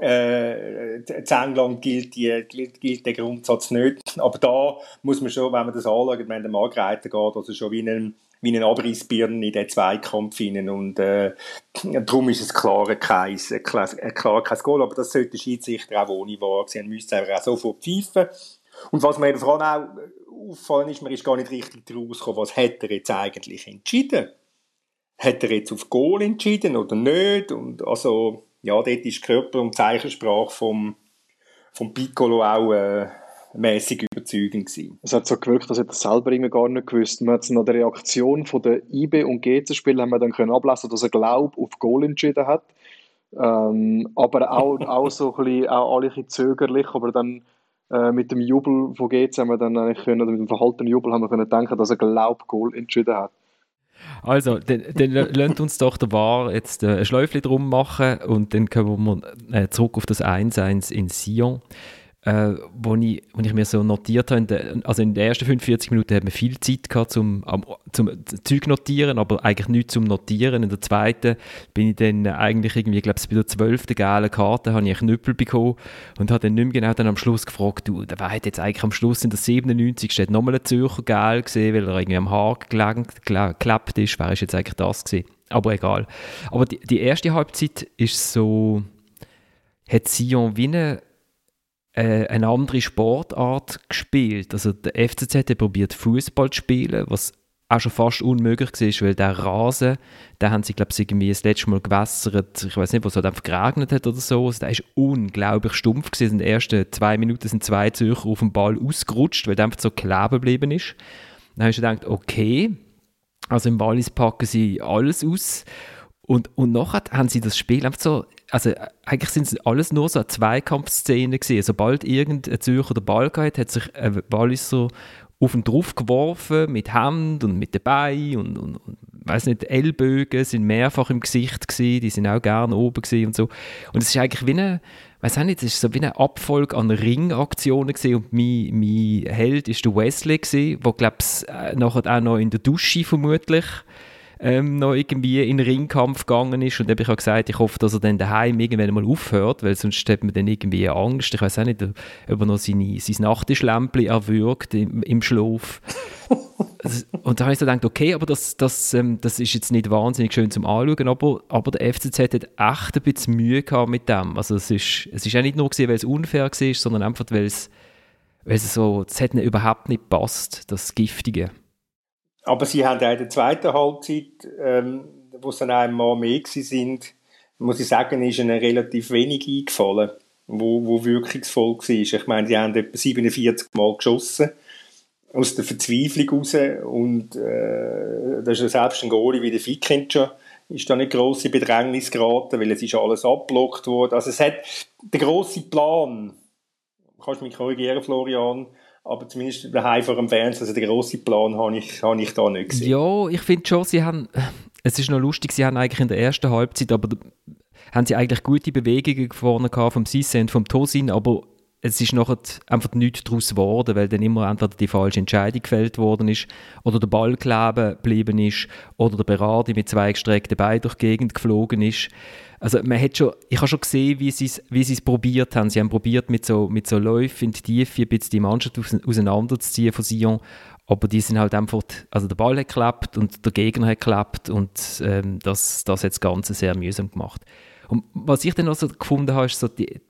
Äh, in England gilt, die, gilt, gilt, der Grundsatz nicht. Aber da muss man schon, wenn man das anschaut, wenn der Margreiter geht, also schon wie ein wie ein Abrissbirnen in den Zweikampf hinein. Und äh, *clears throat* darum ist es klar kein, klar, klar kein Goal. Aber das sollte der Schiedsrichter auch ohne wahr sein. Müsste einfach auch sofort pfeifen. Und was mir eben vor allem auch auffallen ist, man ist gar nicht richtig daraus gekommen, was hat er jetzt eigentlich entschieden? Hat er jetzt auf Goal entschieden oder nicht? Und also, ja, dort ist Körper- und Zeichensprache vom, vom Piccolo auch äh, mäßig überzeugend gewesen. Es hat so gewirkt, dass er das selber irgendwie gar nicht gewusst. Man hat nach der Reaktion von der IB und GC-Spieler haben wir dann können ablesen, dass er Glaub auf Goal entschieden hat. Ähm, aber auch, auch so ein bisschen, auch alle ein bisschen zögerlich, aber dann äh, mit dem Jubel von GC haben wir dann eigentlich können, oder mit dem verhaltenen Jubel haben wir können denken, dass er Glaub Goal entschieden hat. Also, dann, dann lasst *laughs* uns doch der War jetzt äh, ein Schläufchen drum machen und dann kommen wir äh, zurück auf das 1-1 in Sion äh, wo, ich, wo ich mir so notiert habe, also in den ersten 45 Minuten hat man viel Zeit gehabt zum, zum Zeug notieren, aber eigentlich nichts zum Notieren. In der zweiten bin ich dann eigentlich irgendwie, ich glaube bei der zwölften gelben Karte habe ich einen Knüppel bekommen und habe dann nicht mehr genau dann am Schluss gefragt, du, der hat jetzt eigentlich am Schluss in der 97. steht nochmal ein Zürcher Gel gesehen, weil er irgendwie am Haar geklappt ist. Wer ist jetzt eigentlich das gewesen? Aber egal. Aber die, die erste Halbzeit ist so, hat Sion wie eine äh, eine andere Sportart gespielt. Also der FCZ hat probiert Fußball zu spielen, was auch schon fast unmöglich war, weil der Rasen, da haben sie, glaube ich, irgendwie das letzte Mal gewässert, ich weiß nicht, was es halt einfach geregnet hat oder so, also der ist unglaublich stumpf gewesen. In den ersten zwei Minuten sind zwei Zürcher auf dem Ball ausgerutscht, weil der einfach so kleben geblieben ist. Dann habe ich gedacht, okay, also im Wallis packen sie alles aus und, und nachher haben sie das Spiel einfach so also eigentlich sind es alles nur so Zweikampfszenen gewesen. Sobald irgendein Zürcher den Ball gehabt hat, sich ein Walliser auf ihn drauf geworfen mit Hand und mit dabei und, und, und weiß nicht, Ellbogen sind mehrfach im Gesicht gewesen, die sind auch gerne oben gewesen und so. Und es ist eigentlich wie eine, weiß nicht, es war so wie eine Abfolge an Ringaktionen gesehen und mein, mein Held ist der Wesley gewesen, der glaube ich äh, nachher auch noch in der Dusche vermutlich ähm, noch irgendwie in den Ringkampf gegangen ist und dann habe ich auch gesagt, ich hoffe, dass er dann daheim irgendwann mal aufhört, weil sonst hat man dann irgendwie Angst. Ich weiß auch nicht, ob er noch seine, sein Nachttischlämpchen erwürgt im, im Schlaf. *laughs* und da habe ich so gedacht, okay, aber das, das, ähm, das ist jetzt nicht wahnsinnig schön zum Anschauen, aber, aber der FCZ hat echt ein bisschen Mühe gehabt mit dem. Also es ist, es ist auch nicht nur gewesen, weil es unfair war, sondern einfach, weil es, weil es so, es hat überhaupt nicht passt, das Giftige. Aber sie haben auch in der zweiten Halbzeit, ähm, wo es dann einmal mehr sind, muss ich sagen, ist ihnen relativ wenig eingefallen, wo, wo wirkungsvoll war. Ich meine, sie haben etwa 47 Mal geschossen aus der Verzweiflung raus und äh, das ist selbst ein Goalie wie der Fikinca ist da nicht grosse Bedrängnis geraten, weil es ist alles abblockt worden. Also es hat der grosse Plan, kannst du mich korrigieren, Florian, aber zumindest daheim vor dem Fernseher, also den grossen Plan habe ich, habe ich da nicht gesehen. Ja, ich finde schon, sie haben, es ist noch lustig, sie haben eigentlich in der ersten Halbzeit, aber haben sie eigentlich gute Bewegungen vorne gehabt vom Sisse und vom Tosin, aber es ist nachher einfach nichts daraus geworden, weil dann immer entweder die falsche Entscheidung gefällt worden ist oder der Ball kleben geblieben ist oder der Berardi mit zwei gestreckten Beinen durch die Gegend geflogen ist. Also man hat schon, ich habe schon gesehen, wie sie es wie probiert haben. Sie haben probiert mit so, mit so Läufen in die Tiefe ein bisschen die Mannschaft auseinanderzuziehen von Sion, aber die sind halt einfach, also der Ball hat geklappt und der Gegner hat geklappt und ähm, das, das hat das Ganze sehr mühsam gemacht. Und was ich dann noch so gefunden habe, ist so die,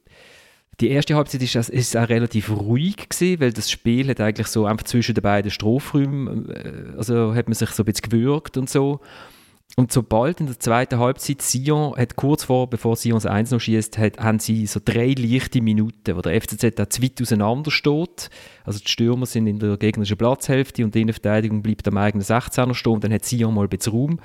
die erste Halbzeit ist, ist auch relativ ruhig gewesen, weil das Spiel hat eigentlich so einfach zwischen den beiden Strafräumen, äh, also hat man sich so ein bisschen gewürgt und so. Und sobald in der zweiten Halbzeit Sion hat kurz vor, bevor Sion das 1 noch schießt, haben sie so drei leichte Minuten, wo der FCZ da zu weit auseinander steht. Also die Stürmer sind in der gegnerischen Platzhälfte und die Innenverteidigung bleibt am eigenen 16er stehen und dann hat Sion mal ein bisschen Raum.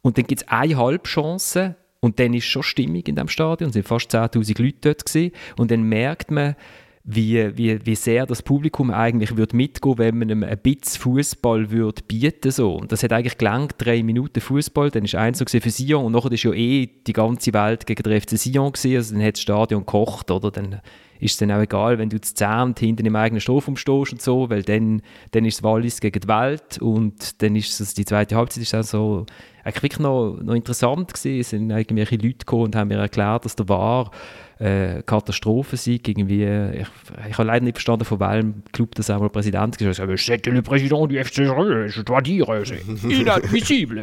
Und dann gibt es eine Halbchance und dann ist schon Stimmung in dem Stadion, es sind fast 10'000 Leute dort gewesen. und dann merkt man, wie, wie, wie sehr das Publikum eigentlich würde mitgehen, wenn man ihm ein bisschen Fußball würde bieten so. Und das hat eigentlich gelangt, drei Minuten Fußball, dann ist eins für Sion und nachher ist ja eh die ganze Welt gegen den FC Sion gewesen, also dann hat das Stadion gekocht, oder? Dann ist es dann auch egal, wenn du zu zehnt hinten im eigenen Strafraum stehst und so, weil dann, dann ist es Wallis gegen die Welt und dann ist es, die zweite Halbzeit ist auch so eigentlich wirklich noch, noch interessant gewesen. Es sind irgendwelche Leute gekommen und haben mir erklärt, dass der war äh, Katastrophensieg irgendwie, ich, ich habe leider nicht verstanden, von welchem Club das einmal Präsident gesagt hat, «C'est le président du FC je dois dire, c'est inadmissible.»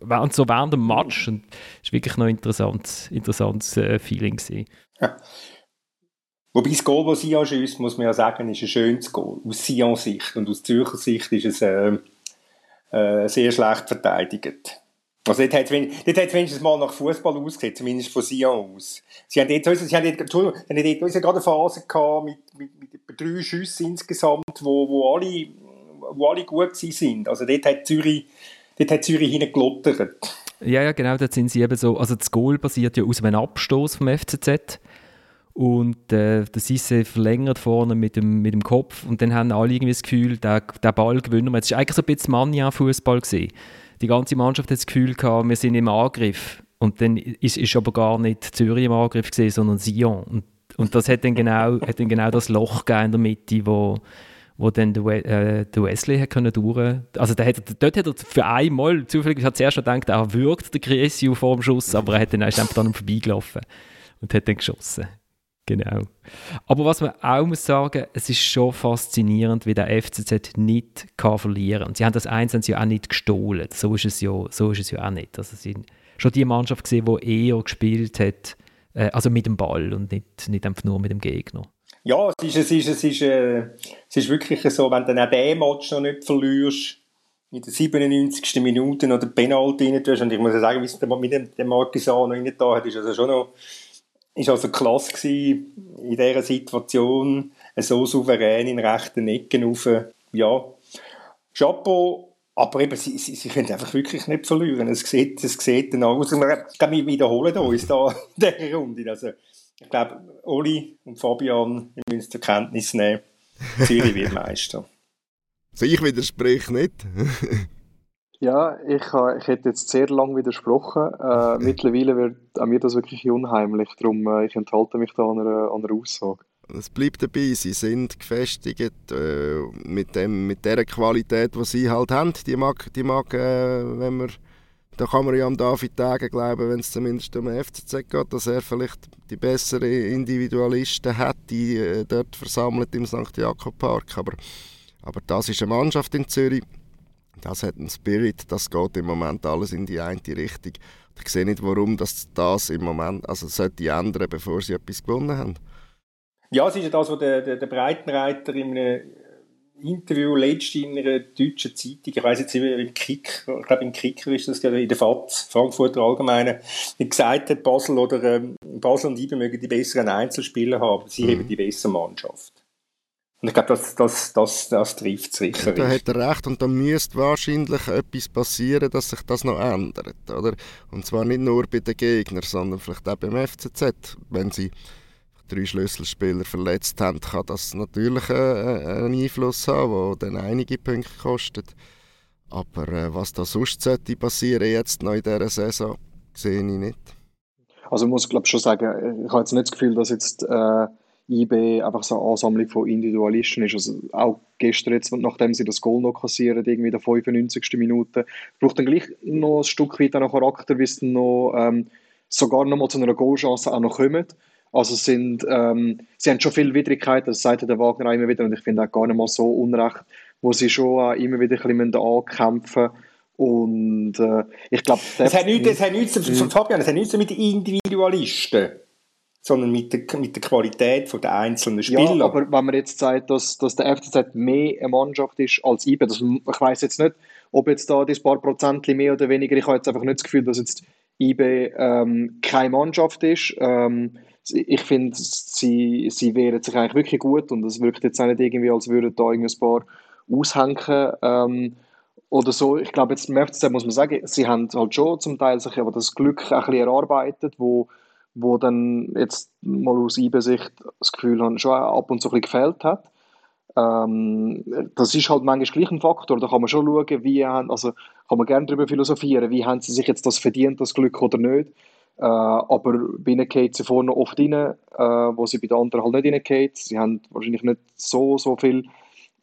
Während so während dem Match und es war wirklich noch ein interessantes, interessantes äh, Feeling gewesen. Ja. Wobei das Goal, das Sion schießt, muss man ja sagen, ist ein schönes Goal. Aus Sions Sicht und aus Zürcher Sicht ist es äh, äh, sehr schlecht verteidigt. Also dort hat es wenigstens mal nach Fußball ausgesehen, zumindest von Sion aus. Sie haben dort, sie haben Entschuldigung, sie haben dort gerade eine Phase gehabt mit, mit, mit drei Schüssen insgesamt, wo, wo, alle, wo alle gut sind. Also dort hat Zürich, dort hat Zürich hingelottert. Ja, ja, genau, dort sind sie eben so, also das Goal basiert ja aus einem Abstoß vom FCZ und äh, der Sisse verlängert vorne mit dem, mit dem Kopf und dann haben alle irgendwie das Gefühl, der, der Ball gewinnen wir. Es war eigentlich so ein bisschen Mania-Fußball. Die ganze Mannschaft hat das Gefühl gehabt, wir sind im Angriff und dann ist, ist aber gar nicht Zürich im Angriff gesehen, sondern Sion und, und das hat dann genau, hat dann genau das Loch in der Mitte, wo wo dann der, äh, der Wesley hat können durch. Also der hat, dort hat er für einmal, zufällig hat zuerst gedacht, er wirkt der Cresio vor dem Schuss, aber er hat dann einfach dann vorbeigelaufen und hat dann geschossen. Genau. Aber was man auch muss sagen, es ist schon faszinierend, wie der FCZ nicht kann verlieren. Sie haben das sie ja auch nicht gestohlen. So ist es ja, so ist es ja auch nicht. Also sie schon die Mannschaft gesehen, die eher gespielt hat, äh, also mit dem Ball und nicht, nicht einfach nur mit dem Gegner. Ja, es ist, es ist, es ist, äh, es ist wirklich so, wenn du auch diesen Match noch nicht verlierst, in der 97. Minute noch den Penalty rein tust, und ich muss ja sagen, wie es mit dem, dem Marquisano rein da hat, ist also schon noch ist also klasse gewesen, in dieser Situation so souverän in rechten Ecken rauf. Ja, Chapeau, aber eben, sie, sie, sie können einfach wirklich nicht verlieren. Es sieht, es sieht dann aus. Wir, wiederholen uns da *laughs* in dieser Runde. Also, ich glaube, Oli und Fabian müssen zur Kenntnis nehmen, Zürich wird Meister. *laughs* So, ich widerspreche nicht. *laughs* Ja, ich, ich hätte jetzt sehr lange widersprochen. Äh, *laughs* mittlerweile wird an mir das wirklich unheimlich, darum äh, ich enthalte mich da an einer, an einer Aussage. Es bleibt dabei, sie sind gefestigt äh, mit, dem, mit der Qualität, die sie halt haben. Die mag, die mag äh, wenn man, da kann man ja am David Tage glauben, wenn es zumindest um den FCZ geht, dass er vielleicht die besseren Individualisten hat, die äh, dort versammelt im St. Jakob Park. Aber, aber das ist eine Mannschaft in Zürich, das hat einen Spirit, das geht im Moment alles in die eine Richtung. Ich sehe nicht, warum das, das im Moment also sollte ändern, bevor sie etwas gewonnen haben. Ja, es ist ja das, was der, der, der Breitenreiter in einem Interview letztens in einer deutschen Zeitung, ich weiß jetzt nicht mehr, im Kick, ich glaube im Kicker ist das, in der FAZ, Frankfurter Allgemeine, gesagt hat, Basel oder ähm, Basel und Ibe mögen die besseren Einzelspieler haben, sie mhm. haben die bessere Mannschaft. Und ich glaube, das, das, das, das trifft es richtig. Da hat er recht und da müsste wahrscheinlich etwas passieren, dass sich das noch ändert. Oder? Und zwar nicht nur bei den Gegnern, sondern vielleicht auch beim FCZ, wenn sie drei Schlüsselspieler verletzt haben, kann das natürlich äh, äh, einen Einfluss haben, der dann einige Punkte kostet. Aber äh, was da sonst sollte passieren jetzt noch in dieser Saison, sehe ich nicht. Also ich muss glaube schon sagen, ich habe jetzt nicht das Gefühl, dass jetzt äh, IB einfach so eine Ansammlung von Individualisten ist. Also auch gestern jetzt, nachdem sie das Goal noch kassieren, irgendwie in der 95. Minute, braucht dann gleich noch ein Stück weit noch Charakter, bis dann noch ähm, sogar noch mal zu einer Goalchance auch noch kommt. Also sind, ähm, sie haben schon viele Widrigkeiten, das sagt der Wagner auch immer wieder und ich finde auch gar nicht mal so unrecht, wo sie schon auch immer wieder ein bisschen ankämpfen und äh, ich glaube... Das hat nichts, das hat nichts, mhm. Fabian, das hat nichts mit Individualisten sondern mit der, mit der Qualität der einzelnen Spieler. Ja, aber wenn man jetzt sagt, dass, dass der FCZ mehr eine Mannschaft ist als IBE, das, ich weiß jetzt nicht, ob jetzt da das paar Prozent mehr oder weniger, ich habe jetzt einfach nicht das Gefühl, dass jetzt IBE ähm, keine Mannschaft ist. Ähm, ich finde, sie, sie wehren sich eigentlich wirklich gut und es wirkt jetzt auch nicht irgendwie, als würden da ein paar aushängen ähm, oder so. Ich glaube, jetzt im FCZ muss man sagen, sie haben halt schon zum Teil sich aber das Glück ein bisschen erarbeitet, wo, wo dann jetzt mal aus IB-Sicht das Gefühl haben, schon ab und zu ein bisschen gefehlt hat. Ähm, das ist halt manchmal gleich ein Faktor. Da kann man schon schauen, wie haben, also kann man gerne darüber philosophieren, wie haben sie sich jetzt das verdient, das Glück oder nicht. Äh, aber bei ihnen geht sie vorne oft rein, äh, wo sie bei den anderen halt nicht reingeht. Sie haben wahrscheinlich nicht so, so viel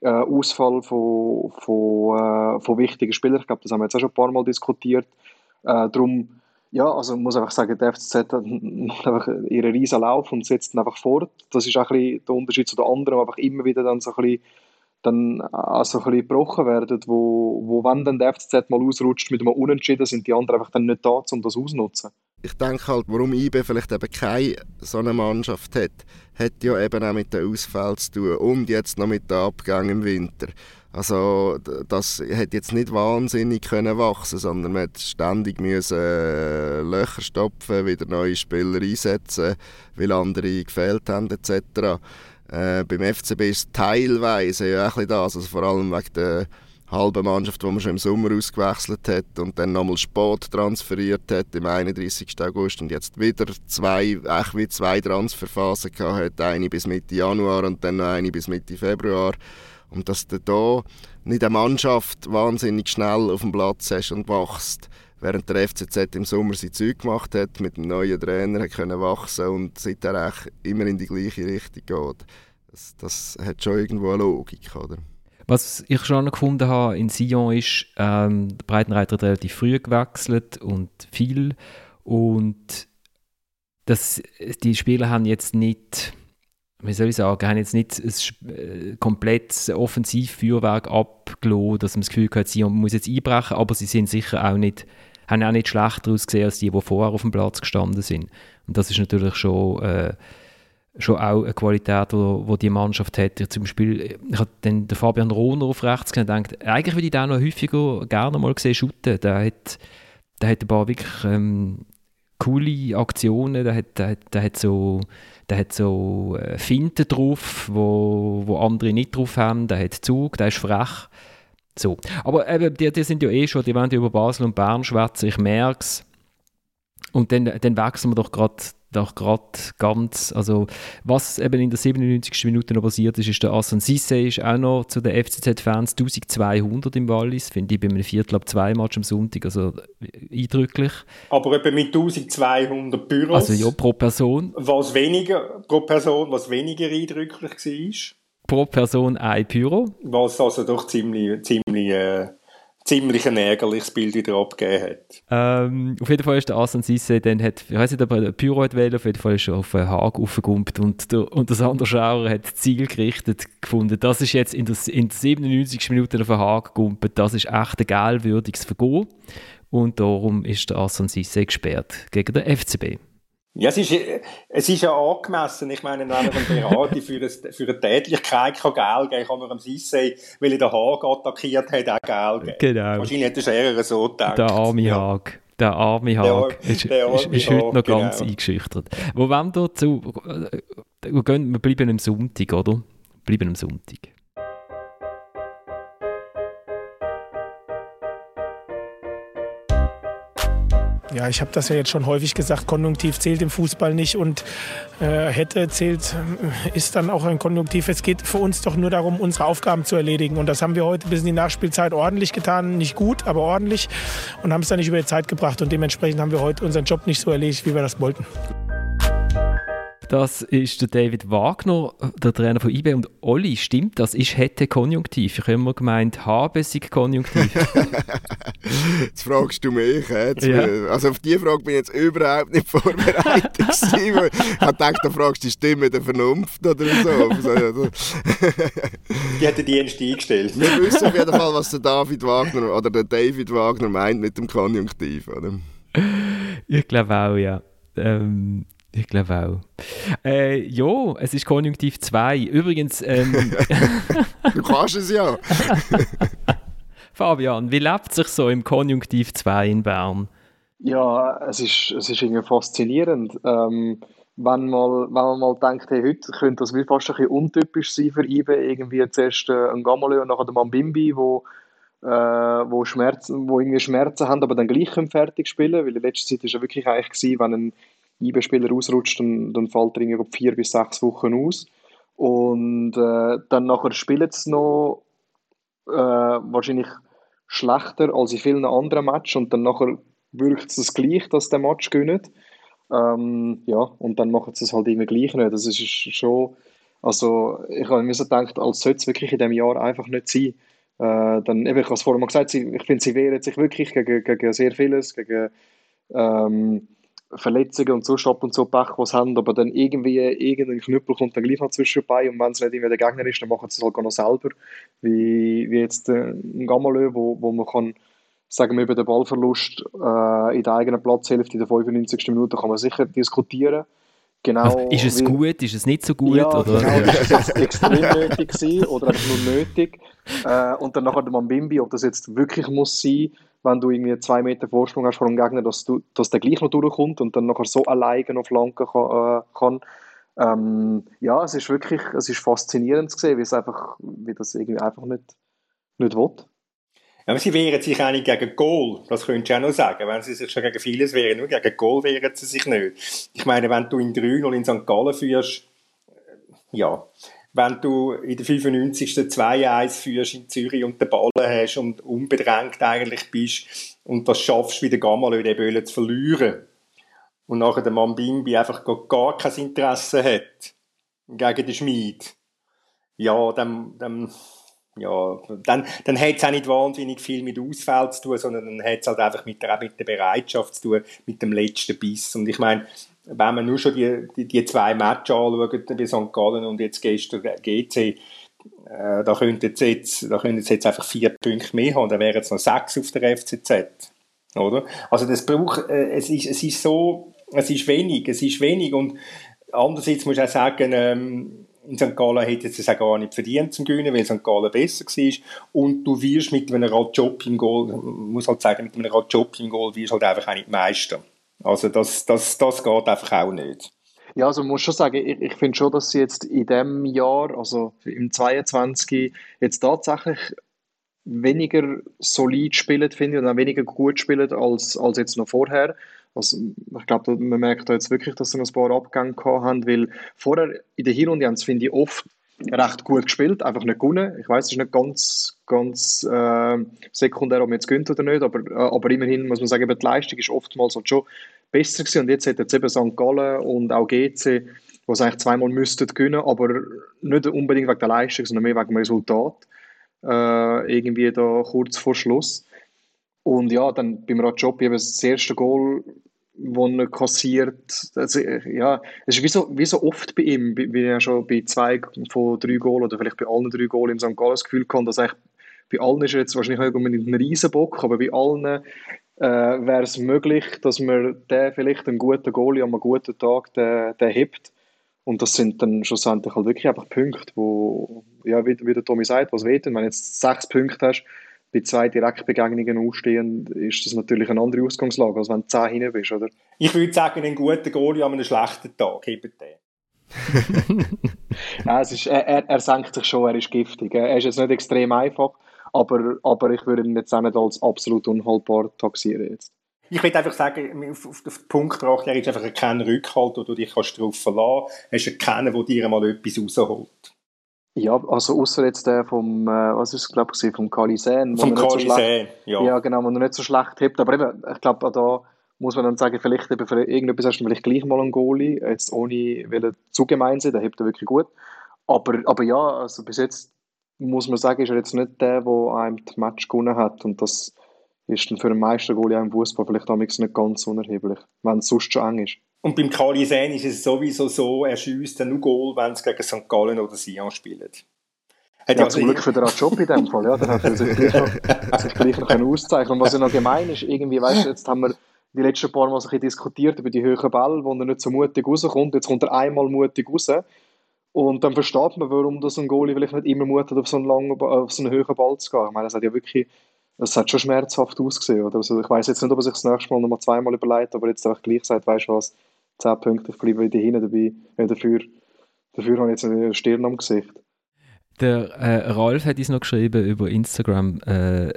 äh, Ausfall von, von, äh, von wichtigen Spielern. Ich glaube, das haben wir jetzt auch schon ein paar Mal diskutiert. Äh, darum, ja, also muss einfach sagen, der FCZ hat einfach ihren riesen Lauf und setzt ihn einfach fort. Das ist auch ein bisschen der Unterschied zu den anderen, die einfach immer wieder dann so ein bisschen dann also ein bisschen gebrochen werden, wo, wo wenn dann der FCZ mal ausrutscht mit einem Unentschieden, sind die anderen einfach dann nicht da, um das auszunutzen ich denke halt, warum IB vielleicht eben keine so eine Mannschaft hat, hat ja eben auch mit den Ausfällen zu tun und jetzt noch mit den Abgängen im Winter. Also das hat jetzt nicht wahnsinnig können wachsen, sondern man hat ständig müssen äh, Löcher stopfen, wieder neue Spieler einsetzen, weil andere gefehlt haben etc. Äh, beim FCB ist teilweise ja auch ein bisschen das, also vor allem wegen der halbe Mannschaft, die man schon im Sommer ausgewechselt hat und dann nochmal Sport transferiert hat im 31. August und jetzt wieder zwei, echt wie zwei Transferphasen gehabt hat, eine bis Mitte Januar und dann noch eine bis Mitte Februar. Und dass du da nicht eine Mannschaft wahnsinnig schnell auf dem Platz hast und wachst, während der FCZ im Sommer sein Zeug gemacht hat, mit einem neuen Trainer können wachsen und seitdem immer in die gleiche Richtung geht. Das, das hat schon irgendwo eine Logik, oder? Was ich schon gefunden habe in Sion ist, ähm, der Breitenreiter hat relativ früh gewechselt und viel. Und das, die Spieler haben jetzt nicht, wie soll ich sagen, haben jetzt nicht ein äh, komplettes Offensivfeuerwerk abgelassen, dass man das Gefühl hat, Sion muss jetzt einbrechen, aber sie sind sicher auch nicht, haben auch nicht schlechter ausgesehen als die, die vorher auf dem Platz gestanden sind. Und das ist natürlich schon... Äh, schon auch eine Qualität, die die Mannschaft hat. Zum Beispiel, ich habe den Fabian Rohner auf rechts gedacht, eigentlich würde ich den noch häufiger gerne mal sehen shooten. Der hat, der hat ein paar wirklich ähm, coole Aktionen, der hat, der, der hat so, der hat so äh, Finten drauf, wo, wo andere nicht drauf haben, der hat Zug, der ist frech. So. Aber eben, die, die sind ja eh schon, die wollen ja über Basel und Bern schwätzen, ich merke es. und dann, dann wechseln wir doch gerade doch gerade ganz, also was eben in der 97. Minute noch passiert ist, ist der Assan Sisse ist auch noch zu den FCZ-Fans 1200 im Wallis, finde ich bei einem Viertel ab zwei Match am Sonntag, also eindrücklich. Aber etwa mit 1200 Büros. Also ja, pro Person. Was weniger, pro Person, was weniger eindrücklich war. Pro Person ein Pyro. Was also doch ziemlich, ziemlich äh, ziemlich ein ärgerliches Bild wieder abgegeben hat. Ähm, auf jeden Fall ist der Asan Sisse dann hat, ich weiß nicht, ob er Pyro hat wählen, auf jeden Fall ist er auf den Haag aufgegumpt und der, und der Sander Schauer hat Ziel gerichtet gefunden. Das ist jetzt in der, in der 97. Minute auf den Haag gegumpelt, das ist echt ein geilwürdiges Vergehen und darum ist der Asan Sisse gesperrt gegen den FCB. Ja, es ist, es ist ja angemessen. Ich meine, wenn man Berater für, eine, für eine Tätigkeit kann Geld geben kann, man am Sissay, weil er den Haag attackiert hat, auch Geld geben. Genau. Wahrscheinlich hat er eher so gedacht. Der arme ja. Haag. Der arme Haag der, ist, der ist, ist heute noch genau. ganz eingeschüchtert. Wo wollen wir zu... Wir, gehen, wir bleiben am Sonntag, oder? Wir bleiben am Sonntag. Ja, ich habe das ja jetzt schon häufig gesagt, Konjunktiv zählt im Fußball nicht und äh, hätte zählt, äh, ist dann auch ein Konjunktiv. Es geht für uns doch nur darum, unsere Aufgaben zu erledigen und das haben wir heute bis in die Nachspielzeit ordentlich getan. Nicht gut, aber ordentlich und haben es dann nicht über die Zeit gebracht und dementsprechend haben wir heute unseren Job nicht so erledigt, wie wir das wollten. Das ist der David Wagner, der Trainer von IB. Und Olli, stimmt das? Ist hätte Konjunktiv. Ich habe immer gemeint, habe sich Konjunktiv. *laughs* jetzt fragst du mich. Jetzt, ja. Also auf diese Frage bin ich jetzt überhaupt nicht *laughs* vorbereitet. ich habe gedacht, da fragst du die Stimme der Vernunft oder so. *laughs* die hat den Dienst eingestellt. Wir wissen auf jeden Fall, was der David Wagner oder der David Wagner meint mit dem Konjunktiv. Oder? Ich glaube auch, ja. Ähm, ich glaube auch. Äh, ja, es ist Konjunktiv 2. Übrigens. Ähm, *laughs* du kannst es ja. *laughs* Fabian, wie lebt sich so im Konjunktiv 2 in Bern? Ja, es ist, es ist irgendwie faszinierend. Ähm, wenn, mal, wenn man mal denkt, hey, heute könnte das fast ein bisschen untypisch sein für IBE, irgendwie zuerst äh, ein Gamalö und nachher der Mambimbi, wo, äh, wo, Schmerzen, wo irgendwie Schmerzen haben, aber dann gleich fertig spielen, weil in letzter Zeit war ja wirklich eigentlich gewesen, wenn ein IB-Spieler ausrutscht, dann, dann fällt er irgendwie vier bis sechs Wochen aus. Und äh, dann nachher spielen sie noch äh, wahrscheinlich schlechter als in vielen anderen Matches und dann nachher wirkt es das gleich, dass der Match gewinnt. Ähm, ja, und dann machen sie es halt irgendwie gleich nicht. Das ist schon, also ich habe mir so gedacht, als sollte es wirklich in diesem Jahr einfach nicht sein. Äh, dann, ich habe es vorhin mal gesagt, ich finde, sie wehren sich wirklich gegen, gegen sehr vieles, gegen ähm, Verletzungen und so Stopp und so Pech, was haben, aber dann irgendwie irgendein Knüppel kommt dann gleich noch zwischenbei und wenn es nicht irgendwie der Gegner ist, dann machen sie es halt noch selber, wie, wie jetzt äh, ein Gamalö, wo, wo man kann sagen wir über den Ballverlust äh, in der eigenen Platzhälfte in der 95. Minute kann man sicher diskutieren. Genau, ist es gut, ist es nicht so gut? Ja, oder? genau, ist es *laughs* extrem nötig gewesen oder einfach nur nötig? Äh, und dann nachher der Mambimbi, ob das jetzt wirklich muss sein, wenn du irgendwie zwei Meter Vorsprung hast vor dem Gegner, dass, du, dass der gleich noch durchkommt und dann nachher so alleine auf Flanken kann. Äh, kann. Ähm, ja, es ist wirklich es ist faszinierend zu sehen, wie, es einfach, wie das irgendwie einfach nicht, nicht will. Aber sie wehren sich auch nicht gegen Goal, das könntest du auch noch sagen. Wenn sie sich schon gegen vieles wehren, nur gegen Goal wehren sie sich nicht. Ich meine, wenn du in 3-0 in St. Gallen führst, ja, wenn du in der 95. 2-1 führst in Zürich und den Ball hast und unbedrängt eigentlich bist und das schaffst, wie der Gamalö den Böllen zu verlieren und nachher der Mambimbi einfach gar kein Interesse hat gegen den Schmied, ja, dann, dann, ja, dann, dann hat es auch nicht wahnsinnig viel mit Ausfällen zu tun, sondern dann hat es halt einfach mit der, mit der Bereitschaft zu tun, mit dem letzten Biss. Und ich meine, wenn man nur schon die, die, die zwei Matches anschaut, bei St. Gallen und jetzt gestern GC, äh, da könnten sie jetzt, da könnten jetzt einfach vier Punkte mehr haben, dann wären es noch sechs auf der FCZ. Oder? Also das braucht, äh, es, ist, es ist so, es ist wenig, es ist wenig und andererseits muss ich auch sagen, ähm, in St. Gallen hätte es auch gar nicht verdient zum Gewinnen, weil St. Gallen besser war. Und du wirst mit einem Radjob im Goal, muss halt sagen, mit einem Radjob im Goal wirst halt einfach auch nicht Meister. Also das, das, das geht einfach auch nicht. Ja, also man muss schon sagen, ich, ich finde schon, dass sie jetzt in diesem Jahr, also im 22 jetzt tatsächlich weniger solid spielen, finde ich, und auch weniger gut spielen als, als jetzt noch vorher. Also, ich glaube, man merkt da jetzt wirklich, dass sie noch ein paar Abgänge gehabt haben, weil vorher in der Hinrunde haben sie, finde ich, oft recht gut gespielt, einfach nicht gewonnen. Ich weiß, es ist nicht ganz, ganz äh, sekundär, ob man jetzt gönnt oder nicht, aber, äh, aber immerhin muss man sagen, die Leistung ist oftmals halt schon besser gewesen. Und jetzt hat jetzt eben St. Gallen und auch GC, wo es eigentlich zweimal müssten gewinnen, aber nicht unbedingt wegen der Leistung, sondern mehr wegen dem Resultat. Äh, irgendwie da kurz vor Schluss. Und ja, dann beim Rajob eben das erste Goal wo er kassiert. Also, ja, es ist wie so, wie so oft bei ihm, wie er schon bei zwei von drei Goal oder vielleicht bei allen drei Goal in St. Gallen das Gefühl kann, dass eigentlich bei allen ist jetzt wahrscheinlich nicht unbedingt ein Riesenbock, aber bei allen äh, wäre es möglich, dass man der vielleicht einen guten Goalie an einem guten Tag den, den hebt. Und das sind dann schlussendlich halt wirklich einfach Punkte, wo, ja, wie, wie der Tommy sagt, was weht, wenn du jetzt sechs Punkte hast, bei zwei Direktbegegnungen ausstehen, ist das natürlich eine andere Ausgangslage, als wenn du zehn hinten bist, oder? Ich würde sagen, einen guten Goalie an einem schlechten Tag, eben den. ja, es ist, er, er, senkt sich schon, er ist giftig. Er ist jetzt nicht extrem einfach, aber, aber ich würde ihn jetzt auch nicht als absolut unhaltbar taxieren jetzt. Ich würde einfach sagen, auf, auf den Punkt gebracht, er ist einfach kein Rückhalt, wo du dich darauf verlassen kannst. Er ist keiner, der dir mal etwas rausholt. Ja, also außer jetzt der vom, äh, was ist es, glaube ich, vom Kalisen. Vom Kalisen, so ja. Ja, genau, wo er nicht so schlecht hebt. Aber eben, ich glaube, da muss man dann sagen, vielleicht eben für irgendetwas hast du vielleicht gleich mal einen Goalie, jetzt ohne will zu gemein sein, der hebt er wirklich gut. Aber, aber ja, also bis jetzt muss man sagen, ist er jetzt nicht der, der einem das Match gewonnen hat. Und das ist dann für einen Meistergoalie im Fußball vielleicht nicht ganz unerheblich, wenn es sonst schon eng ist. Und beim Kalisen ist es sowieso so, er schießt dann nur Goal, wenn es gegen St. Gallen oder Sion spielt. Hat ja, zum Glück *laughs* für den Job in dem Fall, ja, dann hat er sich gleich noch, sich gleich noch auszeichnen Und was ja noch gemein ist, irgendwie, weißt du, jetzt haben wir die letzten paar Mal so ein diskutiert über die höheren Bälle, wo er nicht so mutig rauskommt. Jetzt kommt er einmal mutig raus. Und dann versteht man, warum das ein Goalie vielleicht nicht immer Mut hat, auf so einen, langen, auf so einen höheren Ball zu gehen. Ich meine, das hat ja wirklich, das hat schon schmerzhaft ausgesehen. Oder? Also ich weiß jetzt nicht, ob er sich das nächste Mal nochmal zweimal überlegt, aber jetzt einfach gleich sagt, weißt du was, 10 Punkte, ich bleibe wieder hinten dabei. Ja, dafür, dafür habe ich jetzt eine Stirn am Gesicht. Der äh, Ralf hat uns noch geschrieben über Instagram äh,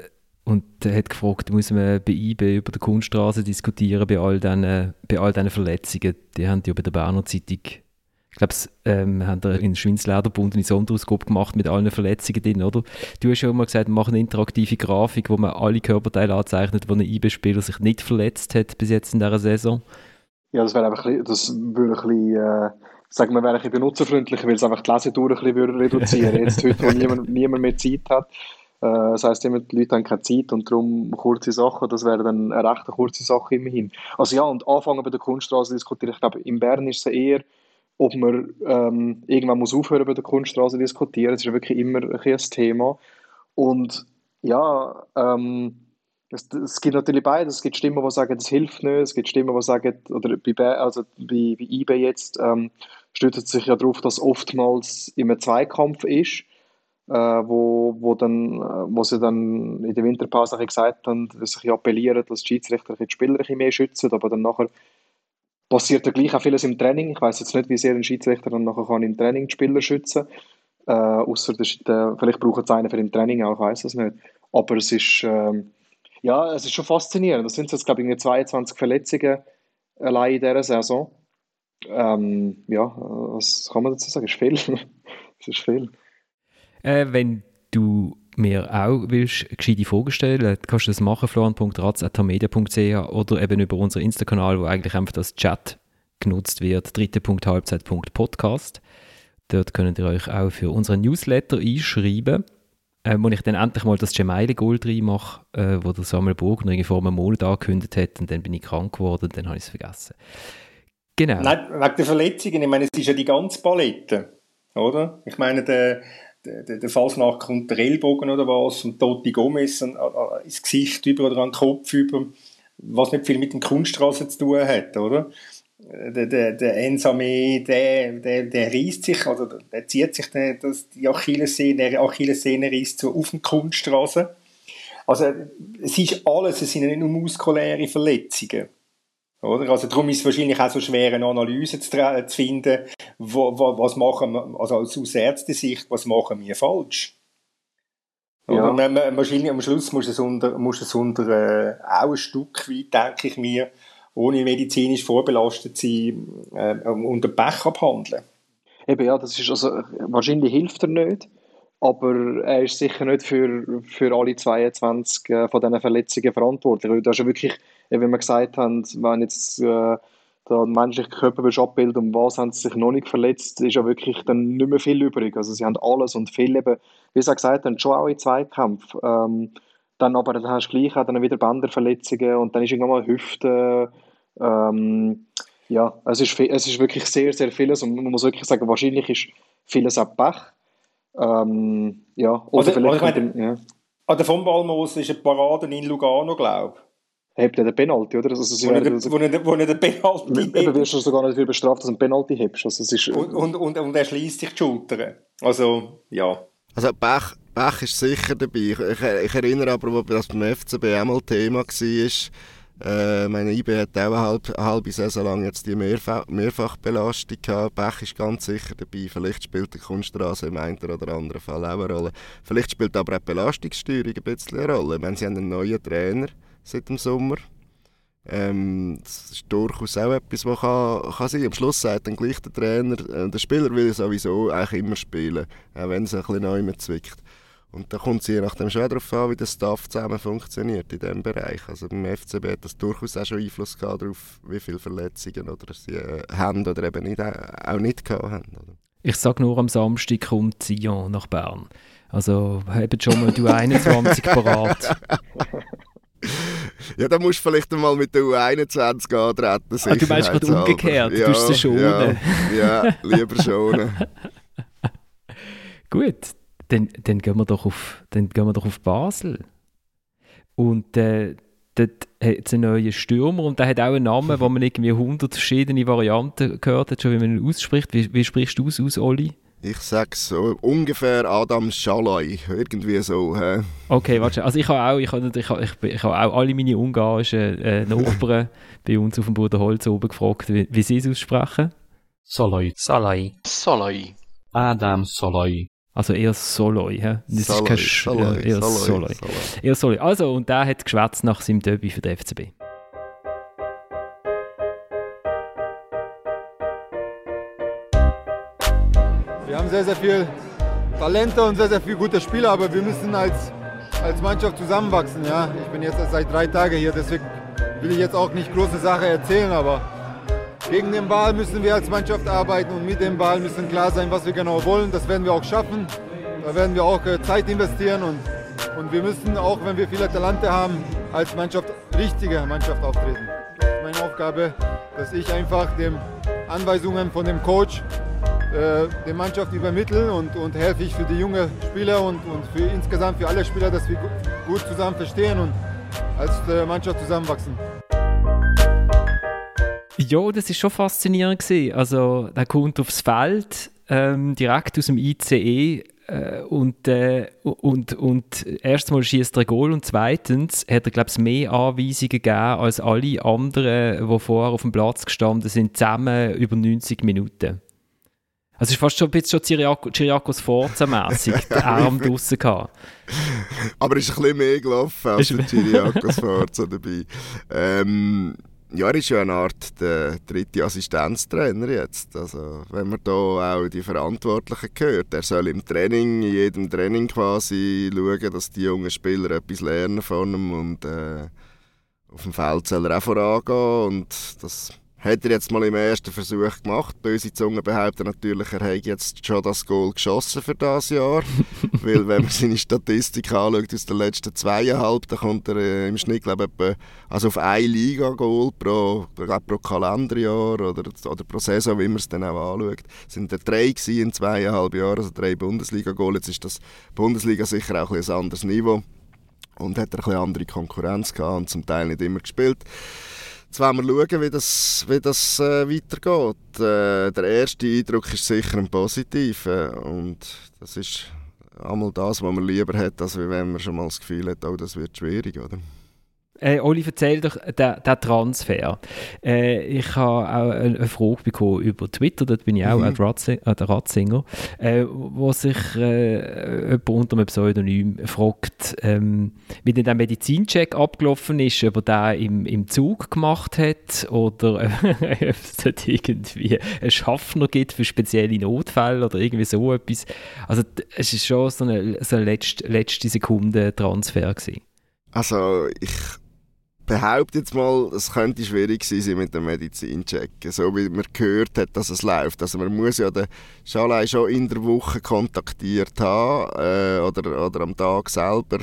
und hat gefragt, muss man bei IB über die Kunststraße diskutieren bei all diesen, bei all diesen Verletzungen. Die haben ja bei der Berner Zeitung, ich glaube, ähm, haben da in Schwinslederbund eine Sonderausgabe gemacht mit allen Verletzungen drin, oder? Du hast ja immer gesagt, machen eine interaktive Grafik, wo man alle Körperteile anzeichnet, wo ein IB-Spieler sich nicht verletzt hat bis jetzt in dieser Saison. Ja, das wäre einfach, das würde ein bisschen, äh, sagen wir, wäre ein bisschen benutzerfreundlicher, weil es einfach die Lesedauer ein bisschen reduzieren würde. Jetzt heute, wo niemand, niemand mehr Zeit hat. Äh, das heisst, die Leute haben keine Zeit und darum kurze Sachen, das wäre dann eine recht kurze Sache immerhin. Also ja, und anfangen bei der Kunststraße diskutieren, ich glaube, in Bern ist es eher, ob man ähm, irgendwann muss aufhören bei der Kunststraße diskutieren, das ist ja wirklich immer ein, ein Thema. Und ja, ähm, es, es, gibt natürlich beides. Es gibt Stimmen, die sagen, das hilft nicht. Es gibt Stimmen, die sagen, oder bei, also bei, bei eBay jetzt, ähm, stützt sich ja darauf, dass oftmals immer Zweikampf ist, äh, wo, wo, dann, äh, wo sie dann in der Winterpause gesagt haben, dass sich appellieren, dass die Schiedsrichter die Spieler ein mehr schützen, aber dann nachher passiert ja gleich auch vieles im Training. Ich weiß jetzt nicht, wie sehr ein Schiedsrichter dann nachher kann im Training die Spieler schützen kann. Äh, außer der, vielleicht braucht es einen für den Training auch, ich weiß es nicht. Aber es ist, ähm, ja, es ist schon faszinierend. Das sind jetzt, glaube ich, 22 Verletzungen allein in dieser Saison. Ähm, ja, was kann man dazu sagen? Das ist viel. *laughs* das ist viel. Äh, wenn du mir auch willst, gescheite Fragen stellen, kannst du das machen, florian.ratz.media.ch oder eben über unseren Insta-Kanal, wo eigentlich einfach das Chat genutzt wird, dritte.halbzeit.podcast. Dort könnt ihr euch auch für unseren Newsletter einschreiben äh, wo ich dann endlich mal das Gemeinde-Gold reinmache, äh, wo der Samuel Burgner irgendwie vor einem Monat angekündigt hat und dann bin ich krank geworden und dann habe ich es vergessen. Genau. Nein, wegen der Verletzungen, ich meine, es ist ja die ganze Palette, oder? Ich meine, der, der, der Fall kommt der Ellbogen oder was und Totti Gomez an, an, ins Gesicht über oder an den Kopf über, was nicht viel mit den Kunststraßen zu tun hat, oder? der, der, der Ensame, der, der, der reißt sich, also der zieht sich den, das, die Achillessehne, der Achillessehne reißt so auf den Kunststraße. Also es ist alles, es sind nicht nur muskuläre Verletzungen. Oder? Also darum ist es wahrscheinlich auch so schwer, eine Analyse zu, zu finden, wo, wo, was machen wir, also aus Ärztesicht, was machen wir falsch? Ja. Oder? Wahrscheinlich am Schluss muss es unter, muss es unter äh, auch ein Stück weit, denke ich mir, ohne medizinisch vorbelastet zu sein, äh, unter Pech abhandeln. Eben, ja, das ist also, wahrscheinlich hilft er nicht, aber er ist sicher nicht für, für alle 22 äh, von diesen Verletzungen verantwortlich. Das ist ja wirklich, wie wir gesagt haben, wenn jetzt äh, der menschliche Körper abbilden und was haben sie sich noch nicht verletzt, ist ja wirklich dann nicht mehr viel übrig. Also sie haben alles und viel eben, wie sie gesagt haben, schon auch in Zweikampf. Ähm, dann aber dann hast du gleich auch dann wieder Bänderverletzungen und dann ist irgendwann mal Hüfte. Ähm, ja, es ist, es ist wirklich sehr, sehr vieles und man muss wirklich sagen, wahrscheinlich ist vieles auch Pech. Ähm, ja, oder also, vielleicht... Also meine, ja. An der von Balmos ist eine Parade in Lugano, glaube ich hebt er den Penalty, oder? Also, sie wo, werden, also, wo, wo den Penalty hebt. Eben wirst du sogar nicht dafür bestraft, dass du einen Penalty hebst. Also, es ist, und, und, und, und er schließt sich die Schultern. Also, ja. Also, Pech, Pech ist sicher dabei. Ich, ich, ich erinnere aber, dass beim FCB auch mal Thema war, äh, meine IB hat auch eine halbe, eine halbe Saison lang jetzt die Mehrfach, Mehrfachbelastung gehabt. Pech ist ganz sicher dabei. Vielleicht spielt die Kunststraße im einen oder anderen Fall auch eine Rolle. Vielleicht spielt aber auch die Belastungssteuerung ein bisschen eine Rolle. Wenn sie haben einen neuen Trainer seit dem Sommer. Ähm, das ist durchaus auch etwas, was kann, kann sein. Am Schluss sagt dann gleich der Trainer, äh, der Spieler will sowieso eigentlich immer spielen, auch wenn es ein bisschen neu zwickt. Und da kommt es je nachdem schon darauf an, wie der Staff zusammen funktioniert in diesem Bereich. Also beim FCB hat das durchaus auch schon Einfluss gehabt darauf, wie viele Verletzungen oder sie äh, haben oder eben nicht, äh, auch nicht gehabt haben. Oder? Ich sage nur, am Samstag kommt Sion nach Bern. Also habt schon mal du *laughs* 21 parat. *laughs* Ja, dann musst du vielleicht mal mit der U21 antreten. Ah, du meinst gerade umgekehrt, ja, du musst sie schonen. Ja, ja lieber schonen. *laughs* Gut, dann, dann, gehen wir doch auf, dann gehen wir doch auf Basel. Und äh, dort hat es einen neuen Stürmer und der hat auch einen Namen, wo man irgendwie 100 verschiedene Varianten gehört hat, schon wie man ihn ausspricht. Wie, wie sprichst du es aus, Olli? Ich sage so ungefähr Adam Schalai, irgendwie so. Hä? Okay, warte, also ich habe auch, ich habe, ich habe, ich habe auch alle meine ungarischen äh, Nachbarn *laughs* bei uns auf dem Bruderholz oben gefragt, wie, wie sie es aussprechen. Soloi. Soloi. Soloi. Adam Soloi. Also eher Soloi, hä? Das Soloi, ist kein Soloi, eher Soloi, Soloi. Soloi. Eher Soloi. Also, und der hat geschwätzt nach seinem Derby für den FCB. Haben sehr, sehr viel Talente und sehr, sehr viele gute Spieler, aber wir müssen als, als Mannschaft zusammenwachsen. Ja? Ich bin jetzt seit drei Tagen hier, deswegen will ich jetzt auch nicht große Sachen erzählen, aber gegen den Ball müssen wir als Mannschaft arbeiten und mit dem Ball müssen klar sein, was wir genau wollen. Das werden wir auch schaffen. Da werden wir auch äh, Zeit investieren und, und wir müssen auch, wenn wir viele Talente haben, als Mannschaft, richtige Mannschaft auftreten. Meine Aufgabe, dass ich einfach den Anweisungen von dem Coach äh, der Mannschaft übermitteln und, und helfe ich für die jungen Spieler und, und für insgesamt für alle Spieler, dass wir gu- gut zusammen verstehen und als äh, Mannschaft zusammenwachsen. Ja, das ist schon faszinierend gewesen. Also, er kommt aufs Feld, ähm, direkt aus dem ICE äh, und, äh, und, und erstmal schießt er ein Goal und zweitens hat er, glaube ich, mehr Anweisungen gegeben als alle anderen, die vorher auf dem Platz gestanden sind, zusammen über 90 Minuten. Also es ist fast schon ein bisschen Chiriaco, Chiriakos Forza-mässig, *laughs* den Arm draussen gehabt. Aber es ist ein bisschen mehr gelaufen als der Chiriakos Forza dabei. Ähm, ja, er ist ja eine Art der dritte Assistenztrainer jetzt. Also, wenn man da auch die Verantwortlichen hört, er soll im Training, in jedem Training quasi schauen, dass die jungen Spieler etwas lernen von ihm und äh, auf dem Feld soll er auch vorangehen und das hat er jetzt mal im ersten Versuch gemacht. Böse Zungen behaupten natürlich, er hat jetzt schon das Goal geschossen für das Jahr. *laughs* Weil wenn man seine Statistik anschaut aus den letzten zweieinhalb, dann kommt er äh, im Schnitt glaub, etwa, also auf ein Liga-Goal pro, pro Kalenderjahr oder, oder pro Saison, wie man es dann auch anschaut. Es sind dann drei in zweieinhalb Jahren, also drei Bundesliga-Goal. Jetzt ist das Bundesliga sicher auch ein, anderes Niveau und hat er ein bisschen andere Konkurrenz gehabt und zum Teil nicht immer gespielt. Jetzt wollen wir schauen, wie das, wie das äh, weitergeht. Äh, der erste Eindruck ist sicher ein positiver und das ist einmal das, was man lieber hat, als wenn man schon mal das Gefühl hat, oh, das wird schwierig, oder? Äh, Oli, erzähl doch den, den Transfer. Äh, ich habe auch eine Frage bekommen über Twitter, dort bin ich auch mhm. Äh, der Ratzinger, äh, wo sich äh, jemand unter einem Pseudonym fragt, ähm, wie denn der Medizincheck abgelaufen ist, ob er den im, im Zug gemacht hat oder *laughs* ob es dort irgendwie einen Schaffner gibt für spezielle Notfälle oder irgendwie so etwas. Also es ist schon so eine, so eine letzte, letzte Sekunde Transfer gewesen. Also ich behaupte jetzt mal, es könnte schwierig sein mit dem Medizincheck, so wie man gehört hat, dass es läuft. Also man muss ja den Schalei schon in der Woche kontaktiert haben äh, oder, oder am Tag selber.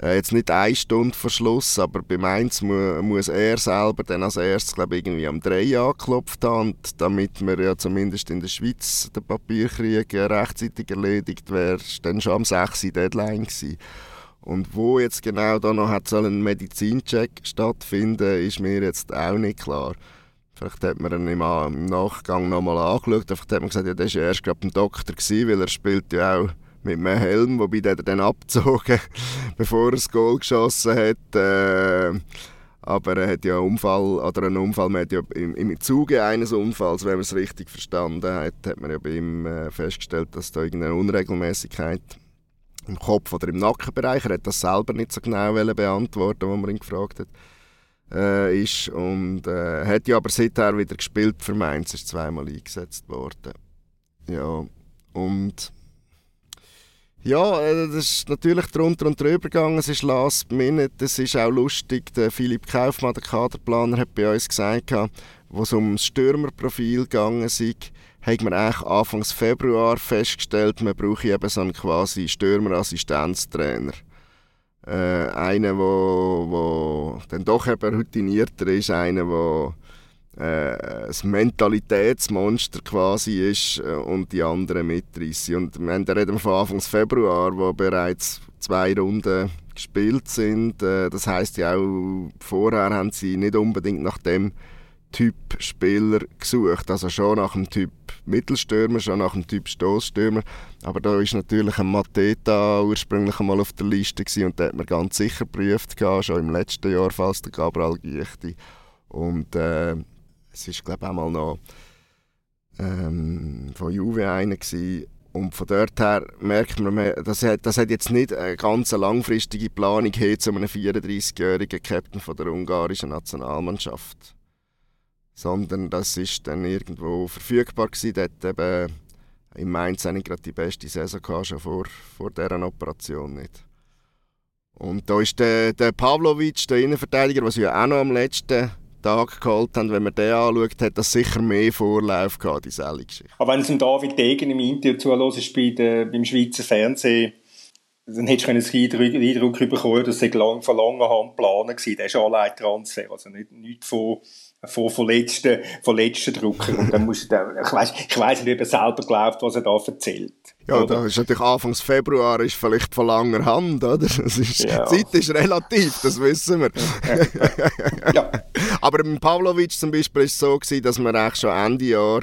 Äh, jetzt nicht eine Stunde vor Schluss, aber bei Mainz mu muss er selber dann als erstes, glaube ich, irgendwie am 3 angeklopft haben, damit wir ja zumindest in der Schweiz den Papierkrieg rechtzeitig erledigt wäre, dann schon am 6. Deadline gewesen. Und wo jetzt genau da noch hat ein Medizincheck stattfinden, ist mir jetzt auch nicht klar. Vielleicht hat man ihn im Nachgang nochmal angeschaut. Vielleicht hat man gesagt, ja, der war ja erst gerade beim Doktor, gewesen, weil er spielt ja auch mit einem Helm, wobei der dann abgezogen, *laughs* bevor er das Goal geschossen hat. Äh, aber er hat ja einen Unfall, oder einen Unfall, man hat ja im, im Zuge eines Unfalls, wenn man es richtig verstanden hat, hat man ja bei ihm äh, festgestellt, dass da irgendeine Unregelmäßigkeit im Kopf oder im Nackenbereich. Er hat das selber nicht so genau beantworten, was man ihn gefragt hat. Äh, ist und äh, hat ja aber seither wieder gespielt für Mainz, ist zweimal eingesetzt worden. Ja, und ja, äh, das ist natürlich drunter und drüber gegangen. Es ist last minute. Es ist auch lustig. Der Philipp Kaufmann, der Kaderplaner, hat bei uns gesagt, wo es um das Stürmerprofil gegangen ist, hat man eigentlich Anfang Februar festgestellt, man brauche eben so einen quasi Stürmerassistenztrainer. Äh, einen, wo, wo dann doch eben routinierter ist, einer, der äh, ein Mentalitätsmonster quasi ist äh, und die anderen mitreißen. Und wir reden von Anfang Februar, wo bereits zwei Runden gespielt sind. Äh, das heißt ja auch, vorher haben sie nicht unbedingt nach dem Typ Spieler gesucht. Also schon nach dem Typ Mittelstürmer, schon nach dem Typ Stoßstürmer. Aber da ist natürlich ein Mateta ursprünglich einmal auf der Liste gewesen, und den hat man ganz sicher geprüft, gehabt, schon im letzten Jahr, falls der Gabriel Giechti. Und äh, es ist glaube ich auch mal noch ähm, von Juve einer gewesen. Und von dort her merkt man, das hat, das hat jetzt nicht eine ganz langfristige Planung hin zu einem 34-jährigen Captain von der ungarischen Nationalmannschaft sondern das ist dann irgendwo verfügbar gewesen. Dort eben in Mainz nicht gerade die beste Saison gehabt, schon vor, vor dieser Operation nicht. Und da ist der, der Pavlovic, der Innenverteidiger, was wir auch noch am letzten Tag geholt haben, wenn man den anschaut, hat das sicher mehr Vorlauf gehabt, diese Geschichte. Aber wenn es dem David Degen im Interview zuhörst bei der, beim Schweizer Fernsehen, dann hättest du den Eindruck bekommen, dass es lang, von langer Hand geplant war. Der ist allein Transfer, also nicht, nicht von von, von, letzten, von letzten Drucker. Und dann muss er, ich weiss, ich weiss nicht, ob er selber glaubt, was er da erzählt. Ja, oder? da ist natürlich Anfangs Februar ist vielleicht von langer Hand, oder? Das ist, ja. Die Zeit ist relativ, das wissen wir. *laughs* ja. Aber mit Pavlovic zum Beispiel war es so, gewesen, dass man eigentlich schon Ende Jahr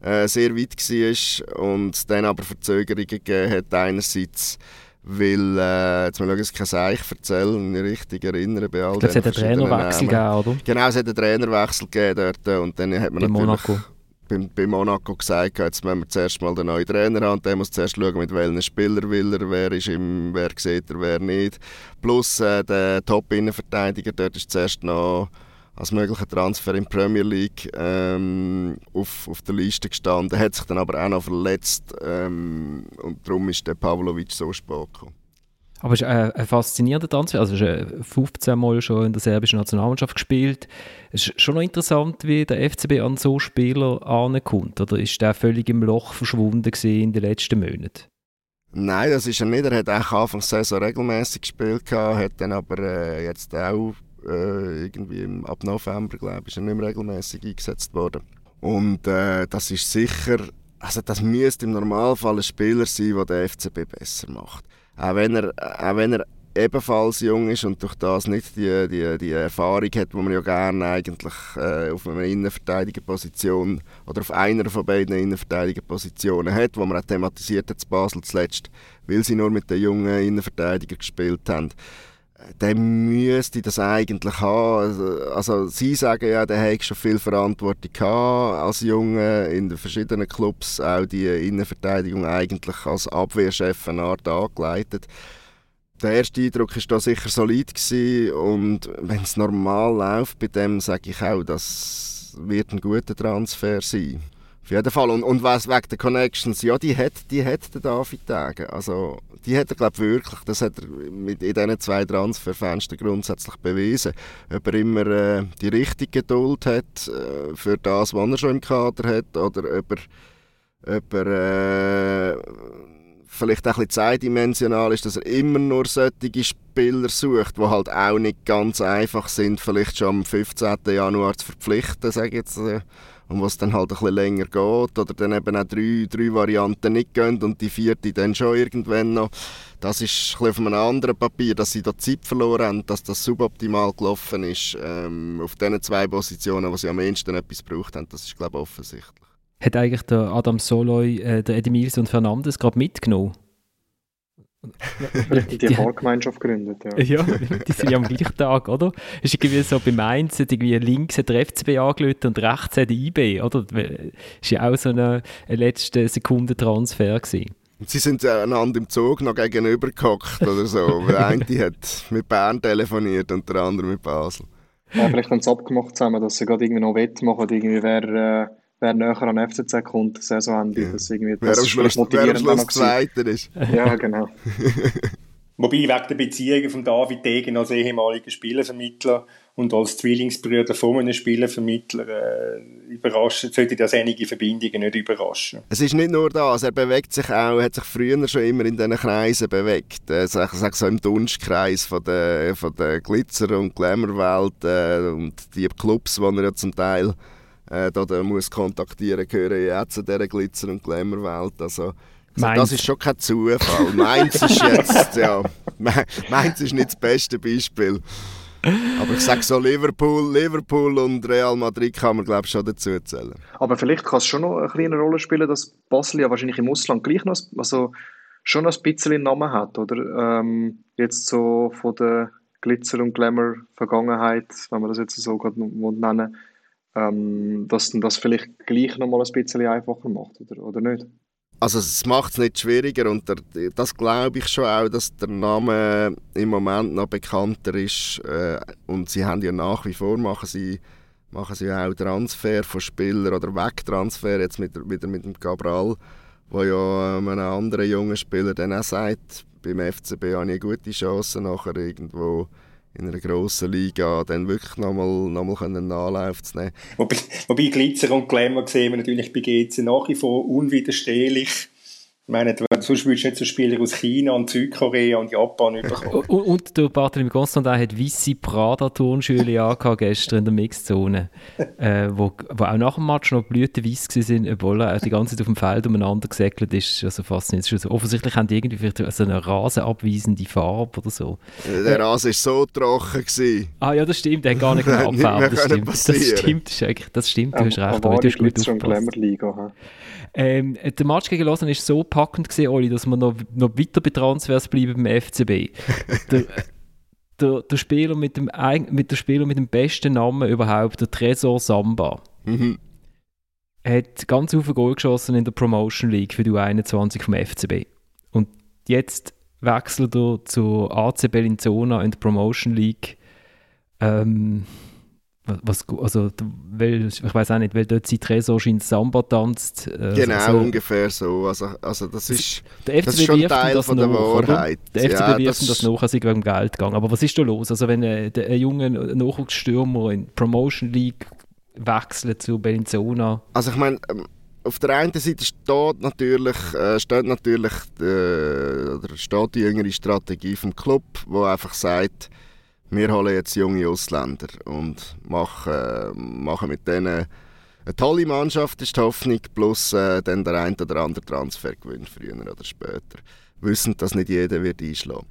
äh, sehr weit war und dann aber Verzögerungen gegeben hat. Einerseits weil, äh, jetzt mal schauen, ich kein Seich erzählen, mich richtig erinnere bei all ich glaube, es hat einen Trainerwechsel gegeben, oder? Genau, es hat einen Trainerwechsel gegeben dort und dann hat man bei Monaco. Bei, bei Monaco gesagt, jetzt müssen wir zuerst mal den neuen Trainer haben und der muss zuerst schauen, mit welchen Spielern will er, wer, ist im, wer sieht er, wer nicht. Plus äh, der Top-Innenverteidiger, dort ist zuerst noch als möglicher Transfer in die Premier League ähm, auf, auf der Liste gestanden, hat sich dann aber auch noch verletzt ähm, und darum ist der Pavlovic so spät gekommen. Aber es ist ein, ein faszinierender Transfer. Also, er hat 15 Mal schon in der serbischen Nationalmannschaft gespielt. Es ist schon noch interessant, wie der FCB an so Spieler ankommt. Oder ist der völlig im Loch verschwunden in den letzten Monaten? Nein, das ist er nicht. Er hat auch Anfang der Saison regelmäßig gespielt, hat dann aber äh, jetzt auch äh, irgendwie im, ab November, glaube ich, ist er nicht mehr regelmäßig eingesetzt worden. Und äh, das ist sicher, also das müsste im Normalfall ein Spieler sein, der den FCB besser macht. Auch wenn er, auch wenn er ebenfalls jung ist und durch das nicht die, die, die Erfahrung hat, die man ja gerne eigentlich äh, auf einer Innenverteidigerposition oder auf einer von beiden Innenverteidigerpositionen hat, wo man auch thematisiert hat, Basel zuletzt, weil sie nur mit den jungen Innenverteidigern gespielt haben der müsste das eigentlich haben. Also, also sie sagen ja, der hat schon viel Verantwortung gehabt als Junge in den verschiedenen Clubs, auch die Innenverteidigung eigentlich als Abwehrchef eine Art angeleitet. Der erste Eindruck war da sicher solid gewesen und wenn es normal läuft bei dem, sage ich auch, das wird ein guter Transfer sein. Auf jeden Fall. Und, und was wegen der Connections, ja, die hat, die hat der David Tage. Also, die hat er, glaube wirklich, das hat er mit, in diesen zwei Transferfenstern grundsätzlich bewiesen. Ob er immer äh, die richtige Geduld hat äh, für das, was er schon im Kader hat, oder ob er, ob er äh, vielleicht auch ein bisschen zweidimensional ist, dass er immer nur solche Spieler sucht, die halt auch nicht ganz einfach sind, vielleicht schon am 15. Januar zu verpflichten, sage ich jetzt. Und was dann halt ein bisschen länger geht oder dann eben auch drei, drei Varianten nicht gehen und die vierte dann schon irgendwann noch. Das ist ein auf einem anderen Papier, dass sie da Zeit verloren haben, dass das suboptimal gelaufen ist ähm, auf diesen zwei Positionen, wo sie am ehesten etwas gebraucht haben. Das ist, glaube ich, offensichtlich. Hat eigentlich der Adam Soloy, äh, der Edemils und Fernandes gerade mitgenommen? Die, die Fahrgemeinschaft gegründet, ja. Ja, die sind ja am gleichen Tag, oder? Ist irgendwie so bei Mainz irgendwie links hat der FCB angelötet und rechts hat der IB, oder? Das ist ja auch so ein letzte Sekunde Transfer gewesen. Sie sind einander im Zug noch gegenüber gehockt oder so. *laughs* der eine hat mit Bern telefoniert und der andere mit Basel. Ja, vielleicht haben sie abgemacht zusammen, dass sie gerade irgendwie noch wettmachen, irgendwie wer... Äh wer näher an FCZ kommt, Saisonende. Ja. Das irgendwie, das wer am Schluss, wer am Schluss Zweiter ist. Ja, genau. *laughs* Wobei wegen der Beziehungen von David Degen als ehemaliger Spielervermittler und als Zwillingsbrüder von einem Spielervermittler äh, überraschen, sollte das einige Verbindungen nicht überraschen. Es ist nicht nur das, er bewegt sich auch, hat sich früher schon immer in diesen Kreisen bewegt. Äh, ich sage so im Dunstkreis von der, von der Glitzer- und Glamour-Welt äh, und die Clubs, die er ja zum Teil äh, da, da muss kontaktieren, gehören ja zu dieser Glitzer- und Glamour-Welt. Also, also das ist schon kein Zufall. Mainz ist jetzt, ja, Mainz ist nicht das beste Beispiel. Aber ich sage so, Liverpool, Liverpool und Real Madrid kann man glaube ich schon dazu zählen. Aber vielleicht kann es schon noch eine kleine Rolle spielen, dass Basel ja wahrscheinlich im Ausland gleich noch, also schon noch ein bisschen Namen hat, oder? Ähm, jetzt so von der Glitzer- und Glamour-Vergangenheit, wenn man das jetzt so gerade nennen ähm, dass das vielleicht gleich noch mal ein bisschen einfacher macht, oder, oder nicht? Also es macht es nicht schwieriger und der, das glaube ich schon auch, dass der Name im Moment noch bekannter ist äh, und sie haben ja nach wie vor, machen sie, machen sie auch Transfer von Spielern oder Wegtransfer jetzt mit, wieder mit dem Cabral, wo ja ähm, einem anderen jungen Spieler dann auch sagt, beim FCB habe ich eine gute Chance nachher irgendwo in einer grossen Liga dann wirklich nochmal noch einen Anlauf zu nehmen. Wobei, wobei Glitzer und Glamour sehen wir natürlich bei GC nach wie vor unwiderstehlich ich meine, sonst würdest du nicht so Spieler aus China und Südkorea und Japan bekommen. und, und der Barthelemy Constantin hat weisse Prada-Turnschuhe *laughs* angehabt gestern in der Mixzone, äh, wo, wo auch nach dem Match noch blütenweiss waren, obwohl er die ganze Zeit auf dem Feld umeinander gesäckelt ist. Also faszinierend. Also offensichtlich haben die irgendwie vielleicht so eine rasenabweisende Farbe oder so. Der Rasen war so trocken. Gewesen. Ah ja, das stimmt, der hat gar nicht *laughs* mehr abfärben. Das stimmt, das stimmt, das stimmt, das stimmt, du hast recht. Aber du hast gut aufgepasst. Ähm, der Match gegen Lausanne war so packend, gewesen, Oli, dass wir noch, noch weiter bei Transfers bleiben beim FCB. *laughs* der, der, der, Spieler mit dem, mit der Spieler mit dem besten Namen überhaupt, der Tresor Samba, mhm. hat ganz viele Goal geschossen in der Promotion League für die U21 vom FCB. Und jetzt wechselt er zur AC Bellinzona in der Promotion League. Ähm, was, also, weil, ich weiß auch nicht, weil dort sein Tresor in Samba tanzt. Äh, genau, also, ungefähr so. Also, also das ist, der FCB das ist schon Teil von der Wahrheit. Der FCB ja, wirft das, das nach, als wegen Geld gegangen. Aber was ist da los? Also wenn ein, ein junger Nachwuchsstürmer in Promotion League wechselt zu Bellinzona? Also ich meine, ähm, auf der einen Seite steht natürlich, äh, steht natürlich äh, oder steht die jüngere Strategie vom Club, wo einfach sagt, wir holen jetzt junge Ausländer und machen, machen mit denen eine tolle Mannschaft, ist die Hoffnung, plus äh, dann der ein oder andere Transfer gewinnt, früher oder später. Wissen, dass nicht jeder wird einschlagen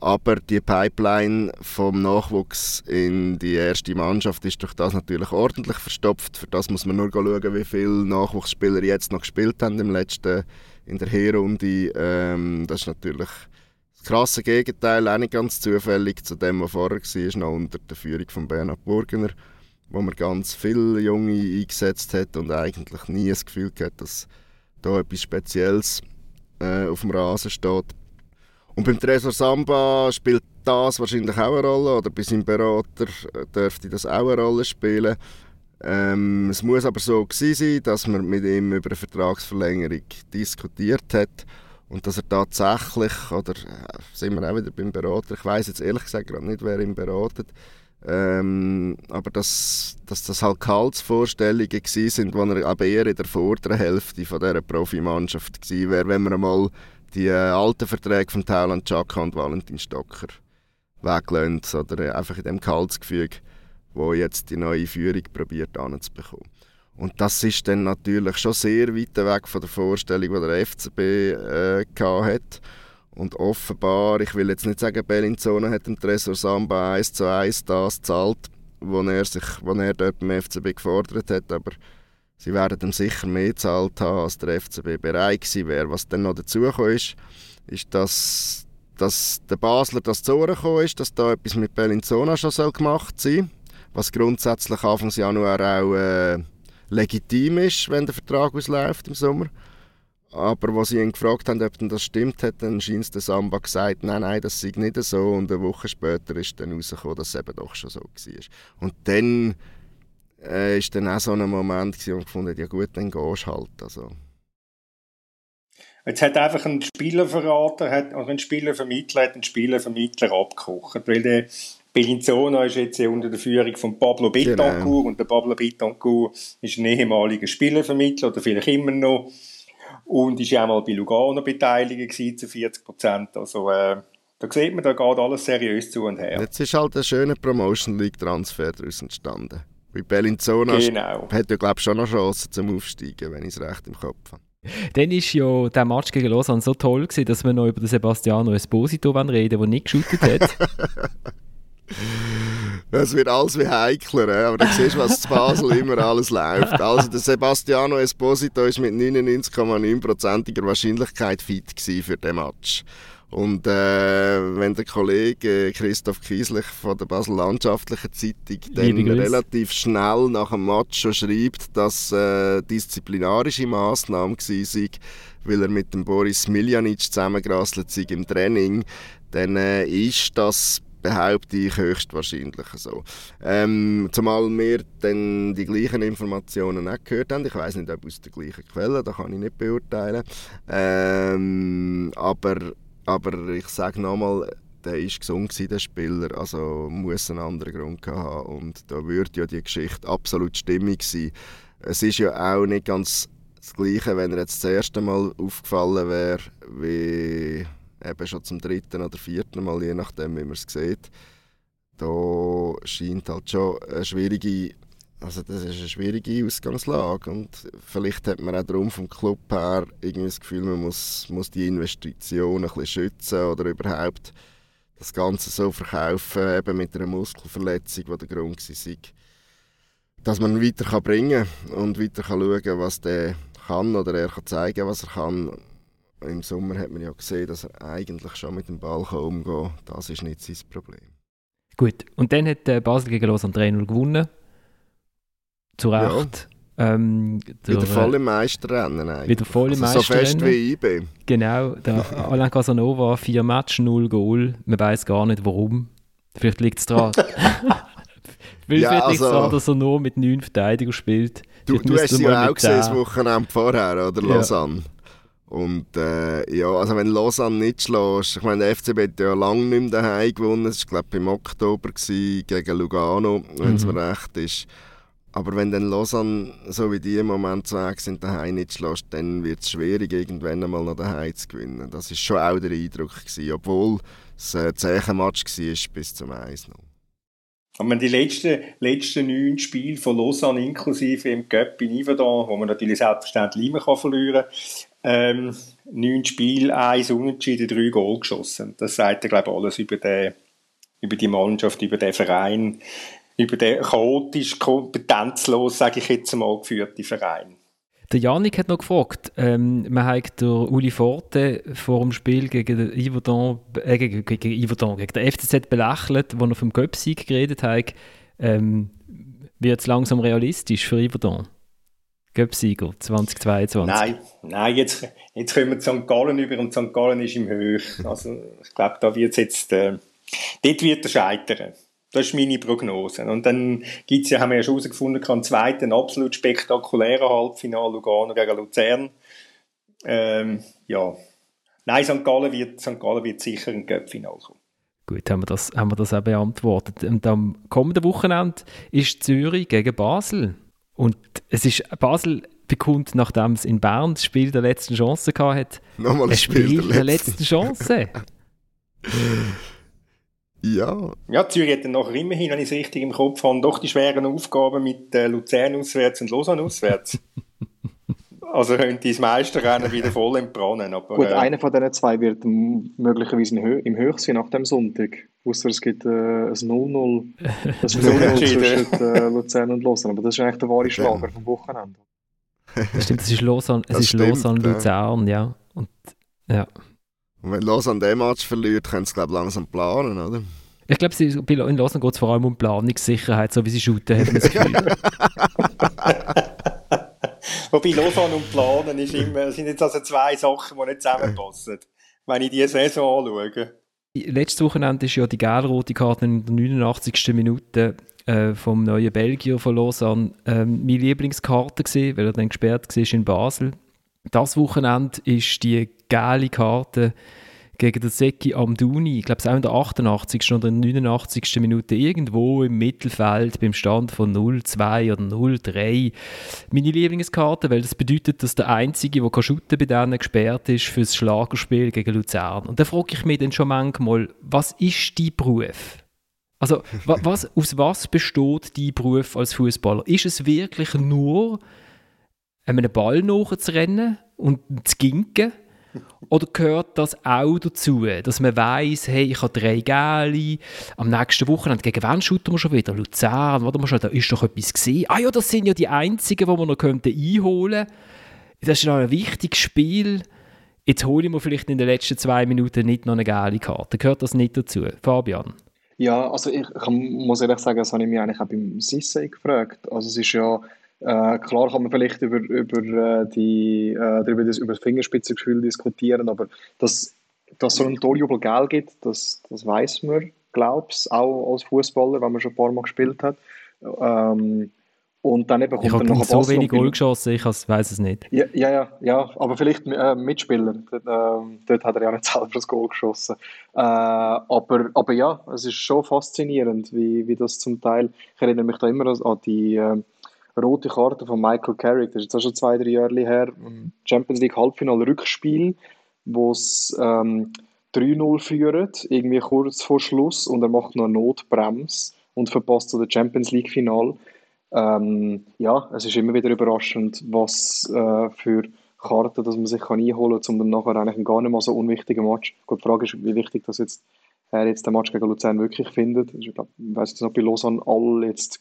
aber die Pipeline vom Nachwuchs in die erste Mannschaft ist durch das natürlich ordentlich verstopft. Für das muss man nur schauen, wie viele Nachwuchsspieler jetzt noch gespielt haben im letzten, in der Herrunde. Ähm, das ist natürlich krasse Gegenteil, auch nicht ganz zufällig zu dem, was vorher war, noch unter der Führung von Bernhard Burgener, wo man ganz viele Junge eingesetzt hat und eigentlich nie das Gefühl hat, dass da etwas Spezielles äh, auf dem Rasen steht. Und beim Tresor Samba spielt das wahrscheinlich auch eine Rolle, oder bei seinem Berater äh, dürfte das auch eine Rolle spielen. Ähm, es muss aber so gewesen sein, dass man mit ihm über eine Vertragsverlängerung diskutiert hat und dass er tatsächlich, oder äh, sind wir auch wieder beim Berater, ich weiß jetzt ehrlich gesagt gerade nicht, wer ihn beratet, ähm, aber dass, dass das halt Gehaltsvorstellungen gewesen sind, die er aber eher in der vorderen Hälfte von dieser Profimannschaft gewesen wäre, wenn man mal die äh, alten Verträge von Thailand Chaka und Valentin Stocker weglöhnt oder äh, einfach in dem Gehaltsgefüge, wo jetzt die neue Führung probiert anzubekommen. Und das ist dann natürlich schon sehr weit weg von der Vorstellung, die der FCB äh, hat. Und offenbar, ich will jetzt nicht sagen, Bellinzona hat dem Tresor Samba 1 zu 1 das gezahlt, was er, sich, was er dort beim FCB gefordert hat, aber sie werden ihm sicher mehr gezahlt haben, als der FCB bereit gewesen wäre. Was dann noch dazu ist, ist, dass, dass der Basler das zu Ohren ist, dass da etwas mit Bellinzona schon gemacht sein soll, was grundsätzlich Anfang Januar auch äh, legitim ist, wenn der Vertrag ausläuft im Sommer. Aber als sie ihn gefragt haben, ob das stimmt, hat dann scheint der Samba gesagt, nein, nein, das sei nicht so. Und eine Woche später ist dann herausgekommen, dass es eben doch schon so war. Und dann äh, dann auch so ein Moment, wo ich gefunden ja gut, dann gehst du halt. Also. Jetzt hat einfach ein Spieler verraten, hat, oder ein Spielervermittler hat einen Spielervermittler abgekocht, weil der Bellinzona ist jetzt unter der Führung von Pablo Betancourt genau. und der Pablo Betancourt ist ein ehemaliger Spielervermittler oder vielleicht immer noch und ist ja auch mal bei Lugano beteiligt zu 40 Prozent. Also äh, da sieht man, da geht alles seriös zu und her. Jetzt ist halt ein schöner Promotion League Transfer daraus entstanden. Bei Bellinzona genau. hat ja glaube ich schon noch Chancen zum Aufsteigen, wenn ich es recht im Kopf habe. Dann war ja der Match gegen Lausanne so toll, gewesen, dass wir noch über den Sebastiano Esposito reden der nicht geschootet hat. *laughs* Es wird alles wie heikler, aber du siehst, was zu Basel immer alles läuft. Also der Sebastiano Esposito ist mit 99,9%iger Wahrscheinlichkeit fit für den Match. Und äh, wenn der Kollege Christoph Kieslich von der Basel Landschaftlichen Zeitung dann relativ schnell nach dem Match schon schreibt, dass äh, disziplinarische Massnahmen war, weil er mit dem Boris Miljanic zusammengerasselt sei im Training, dann äh, ist das behaupte ich höchstwahrscheinlich so. Ähm, zumal wir dann die gleichen Informationen auch gehört haben. Ich weiß nicht, ob aus der gleichen Quelle, das kann ich nicht beurteilen. Ähm, aber, aber ich sage nochmal, der war gesund, der Spieler, also muss einen anderen Grund haben. Und da würde ja die Geschichte absolut stimmig sein. Es ist ja auch nicht ganz das Gleiche, wenn er jetzt das erste Mal aufgefallen wäre, wie eben schon zum dritten oder vierten Mal, je nachdem, wie man es sieht. Da scheint halt schon eine schwierige, also das ist eine schwierige Ausgangslage und vielleicht hat man auch darum vom Club her irgendwie das Gefühl, man muss, muss die Investitionen ein bisschen schützen oder überhaupt das Ganze so verkaufen, eben mit einer Muskelverletzung, die der Grund war, dass man ihn weiter bringen kann und weiter kann schauen was der kann oder er kann zeigen, was er kann im Sommer hat man ja gesehen, dass er eigentlich schon mit dem Ball umgehen kann. Das ist nicht sein Problem. Gut, und dann hat äh, Basel gegen Lausanne 3-0 gewonnen. Zu Recht. Ja. Ähm, der, wieder voll im Meisterrennen eigentlich. Wieder voll im also Meisterrennen. So fest wie ich bin. Genau, der *laughs* Alain Casanova, vier Matches, null Goal. Man weiß gar nicht warum. Vielleicht liegt es daran. *laughs* Weil ja, vielleicht also, daran, dass er nur mit neun Verteidigern spielt. Du, du hast sie ja auch gesehen, das Wochenende vorher, oder Lausanne? Ja. Und äh, ja, also wenn Lausanne nicht schlägt, ich meine, der FCB hat ja lange nicht mehr daheim gewonnen, es war glaube ich im Oktober gewesen, gegen Lugano, wenn es mhm. mir recht ist. Aber wenn dann Lausanne, so wie die im Moment zu weg sind, daheim nicht schlägt, dann wird es schwierig, irgendwann einmal noch daheim zu gewinnen. Das war schon auch der Eindruck, gewesen, obwohl es ein zäher Match war bis zum 1 noch. Aber die letzten, letzten neun Spiele von Lausanne, inklusive im Cup in Yverdon, wo man natürlich selbstverständlich immer verlieren kann, ähm, neun Spiele, eins Unentschieden, drei Goal geschossen. Das sagt ja, glaube ich, alles über, den, über die Mannschaft, über den Verein, über den chaotisch, kompetenzlos, sage ich jetzt mal, geführten Verein. Der Janik hat noch gefragt, ähm, man hat der Uli Forte vor dem Spiel gegen den Yverdon, äh, gegen, gegen Yverdon, gegen den FCZ belächelt, wo er vom Göpsieg geredet hat. Ähm, wird es langsam realistisch für Yverdon? Göpsieger 2022? Nein, nein jetzt, jetzt kommen wir St. Gallen über und St. Gallen ist im Höch. Also ich glaube, da wird jetzt, äh, dort wird er scheitern. Das ist meine Prognose. Und dann gibt's ja, haben wir ja schon herausgefunden, einen zweiten absolut spektakulären Halbfinale Lugano gegen Luzern. Ähm, ja. Nein, St. Gallen wird, St. Gallen wird sicher ein Cup-Final kommen. Gut, haben wir, das, haben wir das auch beantwortet. Und am kommenden Wochenende ist Zürich gegen Basel. Und es ist, Basel bekommt, nachdem es in Bern das Spiel der letzten Chance gehabt Nochmal ein Spiel, Spiel der letzten Chance. *laughs* Ja. Ja, Zürich hat dann nachher immerhin, wenn ich es richtig im Kopf habe, doch die schweren Aufgaben mit äh, Luzern auswärts und Lausanne auswärts. *laughs* also könnte das Meisterrennen wieder voll entbrannen. Aber, Gut, äh, einer von diesen zwei wird möglicherweise im Höch sein nach dem Sonntag. Ausser es gibt äh, ein 0-0 *laughs* das 0-0 Unentschieden. zwischen äh, Luzern und Lausanne. Aber das ist eigentlich der wahre Schlager vom Wochenende. *laughs* Das stimmt, es ist Lausanne, es Das ist stimmt, Lausanne ja. Luzern, ja. Und, ja. Und wenn Lausanne den Match verliert, können sie glaube langsam planen, oder? Ich glaube, in Lausanne geht es vor allem um Planungssicherheit, so wie sie shooten, hat man das Gefühl. *laughs* Wobei Lausanne und Planen ist immer, sind jetzt also zwei Sachen, die nicht zusammenpassen. Wenn ich die Saison anschaue. Letztes Wochenende ist ja die gelb-rote Karte in der 89. Minute äh, vom neuen Belgier von Lausanne ähm, meine Lieblingskarte gewesen, weil er dann gesperrt war in Basel. Das Wochenende ist die gelbe Karte gegen den Seki Amdouni, ich glaube es auch in der 88. oder in der 89. Minute irgendwo im Mittelfeld beim Stand von 0-2 oder 0-3. Meine Lieblingskarte, weil das bedeutet, dass der Einzige, der shooten bei denen gesperrt ist fürs Schlagerspiel gegen Luzern. Und da frage ich mich dann schon manchmal, was ist dein Beruf? Also, wa *laughs* was, aus was besteht dein Beruf als Fußballer? Ist es wirklich nur, einem Ball nachzurennen und zu ginken? Oder gehört das auch dazu, dass man weiß, hey, ich habe drei Gäli, am nächsten Wochenende gegen wen shooten wir schon wieder? Luzern, warte mal schon, da ist doch etwas gesehen. Ah ja, das sind ja die einzigen, die wir noch könnten einholen könnten. Das ist noch ein wichtiges Spiel. Jetzt hole ich mir vielleicht in den letzten zwei Minuten nicht noch eine geile Karte. Gehört das nicht dazu? Fabian? Ja, also ich, ich muss ehrlich sagen, das habe ich mich eigentlich auch beim Sissé gefragt. Also es ist ja, äh, klar kann man vielleicht über, über, äh, die, äh, darüber das, über das Fingerspitzengefühl diskutieren, aber dass dass so ein Torjubel Geld gibt, das, das weiß man, glaube ich, auch als Fußballer, wenn man schon ein paar Mal gespielt hat. Ähm, und dann eben kommt Ich habe noch so wenig Goal geschossen, ich weiß es nicht. ja, ja, ja, ja, aber vielleicht äh, Mitspieler. Dort, ähm, dort hat er ja nicht *laughs* selber das Goal geschossen. Äh, aber, aber ja, es ist schon faszinierend, wie, wie das zum Teil. Ich erinnere mich da immer an die äh, rote Karte von Michael Carrick. Das ist jetzt auch schon zwei, drei Jahre her. Champions League Halbfinale Rückspiel, wo es ähm, 3-0 führt, irgendwie kurz vor Schluss, und er macht noch Notbremse und verpasst so das Champions League Final. Ähm, ja, es ist immer wieder überraschend, was äh, für Karten dass man sich kann einholen kann, um dann nachher eigentlich einen gar nicht mal so unwichtigen Match. Gut, die Frage ist, wie wichtig das jetzt, er jetzt den Match gegen Luzern wirklich findet. Ich glaube, ich weiß jetzt ob bei Lausanne alle jetzt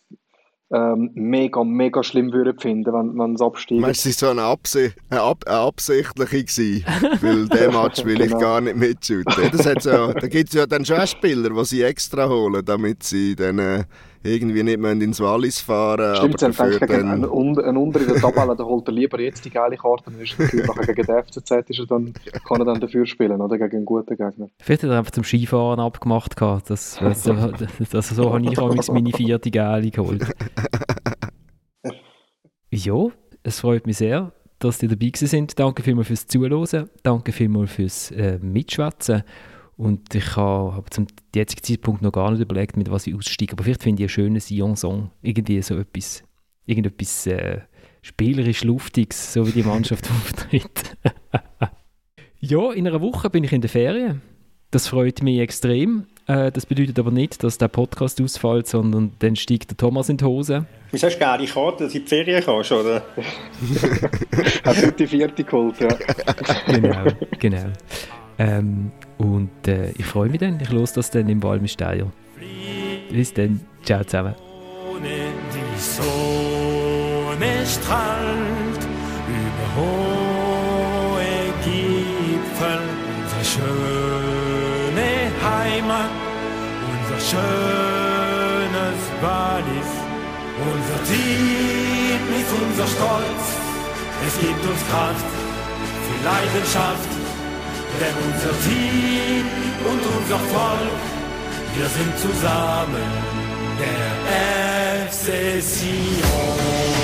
ähm, mega, mega schlimm würden finden, wenn, wenn es absteigt. Meinst du, es war so eine, Absi eine, Ab eine absichtliche gewesen? *laughs* Weil den Match will ich Genau. gar nicht mitschütten. Das hat's ja, da gibt es ja dann schon Spieler, die sie extra holen, damit sie dann äh, irgendwie nicht mehr ins Wallis fahren Stimmt, aber sie haben dafür einen, dann... un- einen unter in der Tabelle, da holt er lieber jetzt die geile Karte, dann ist er nachher gegen den FCZ, ist er dann, kann er dann dafür spielen, oder gegen einen guten Gegner. Vielleicht hat er einfach zum Skifahren abgemacht. gehabt. Das, das, *laughs* das, so habe ich auch meine vierte Gale geholt. *laughs* Ja, es freut mich sehr, dass ihr dabei gewesen sind. Danke vielmals fürs Zuhören. Danke vielmals fürs äh, Mitschwätzen. Und ich habe hab zum jetzigen Zeitpunkt noch gar nicht überlegt, mit was ich aussteige. Aber vielleicht finde ich einen schönen Sion-Song. Irgendwie so etwas, irgendetwas äh, spielerisch Luftiges, so wie die Mannschaft *laughs* auftritt. *laughs* ja, in einer Woche bin ich in der Ferien. Das freut mich extrem. Äh, das bedeutet aber nicht, dass der Podcast ausfällt, sondern dann steigt der Thomas in die Hose. Wieso hast du gerne die Karte, dass du in die Ferien kannst, oder? *laughs* Hat heute die vierte geholt, ja. genau, genau. Ähm, und äh, ich freue mich dann. Ich los das dann im Walmsteier. Bis dann. Ciao zusammen. Die Sonne strahlt hohe Gipfel, unsere schöne Heimat, unser schönes Wallis, unser Team ist unser Stolz, es gibt uns Kraft für Leidenschaft, denn unser Team und unser Volk, wir sind zusammen der FC Sion.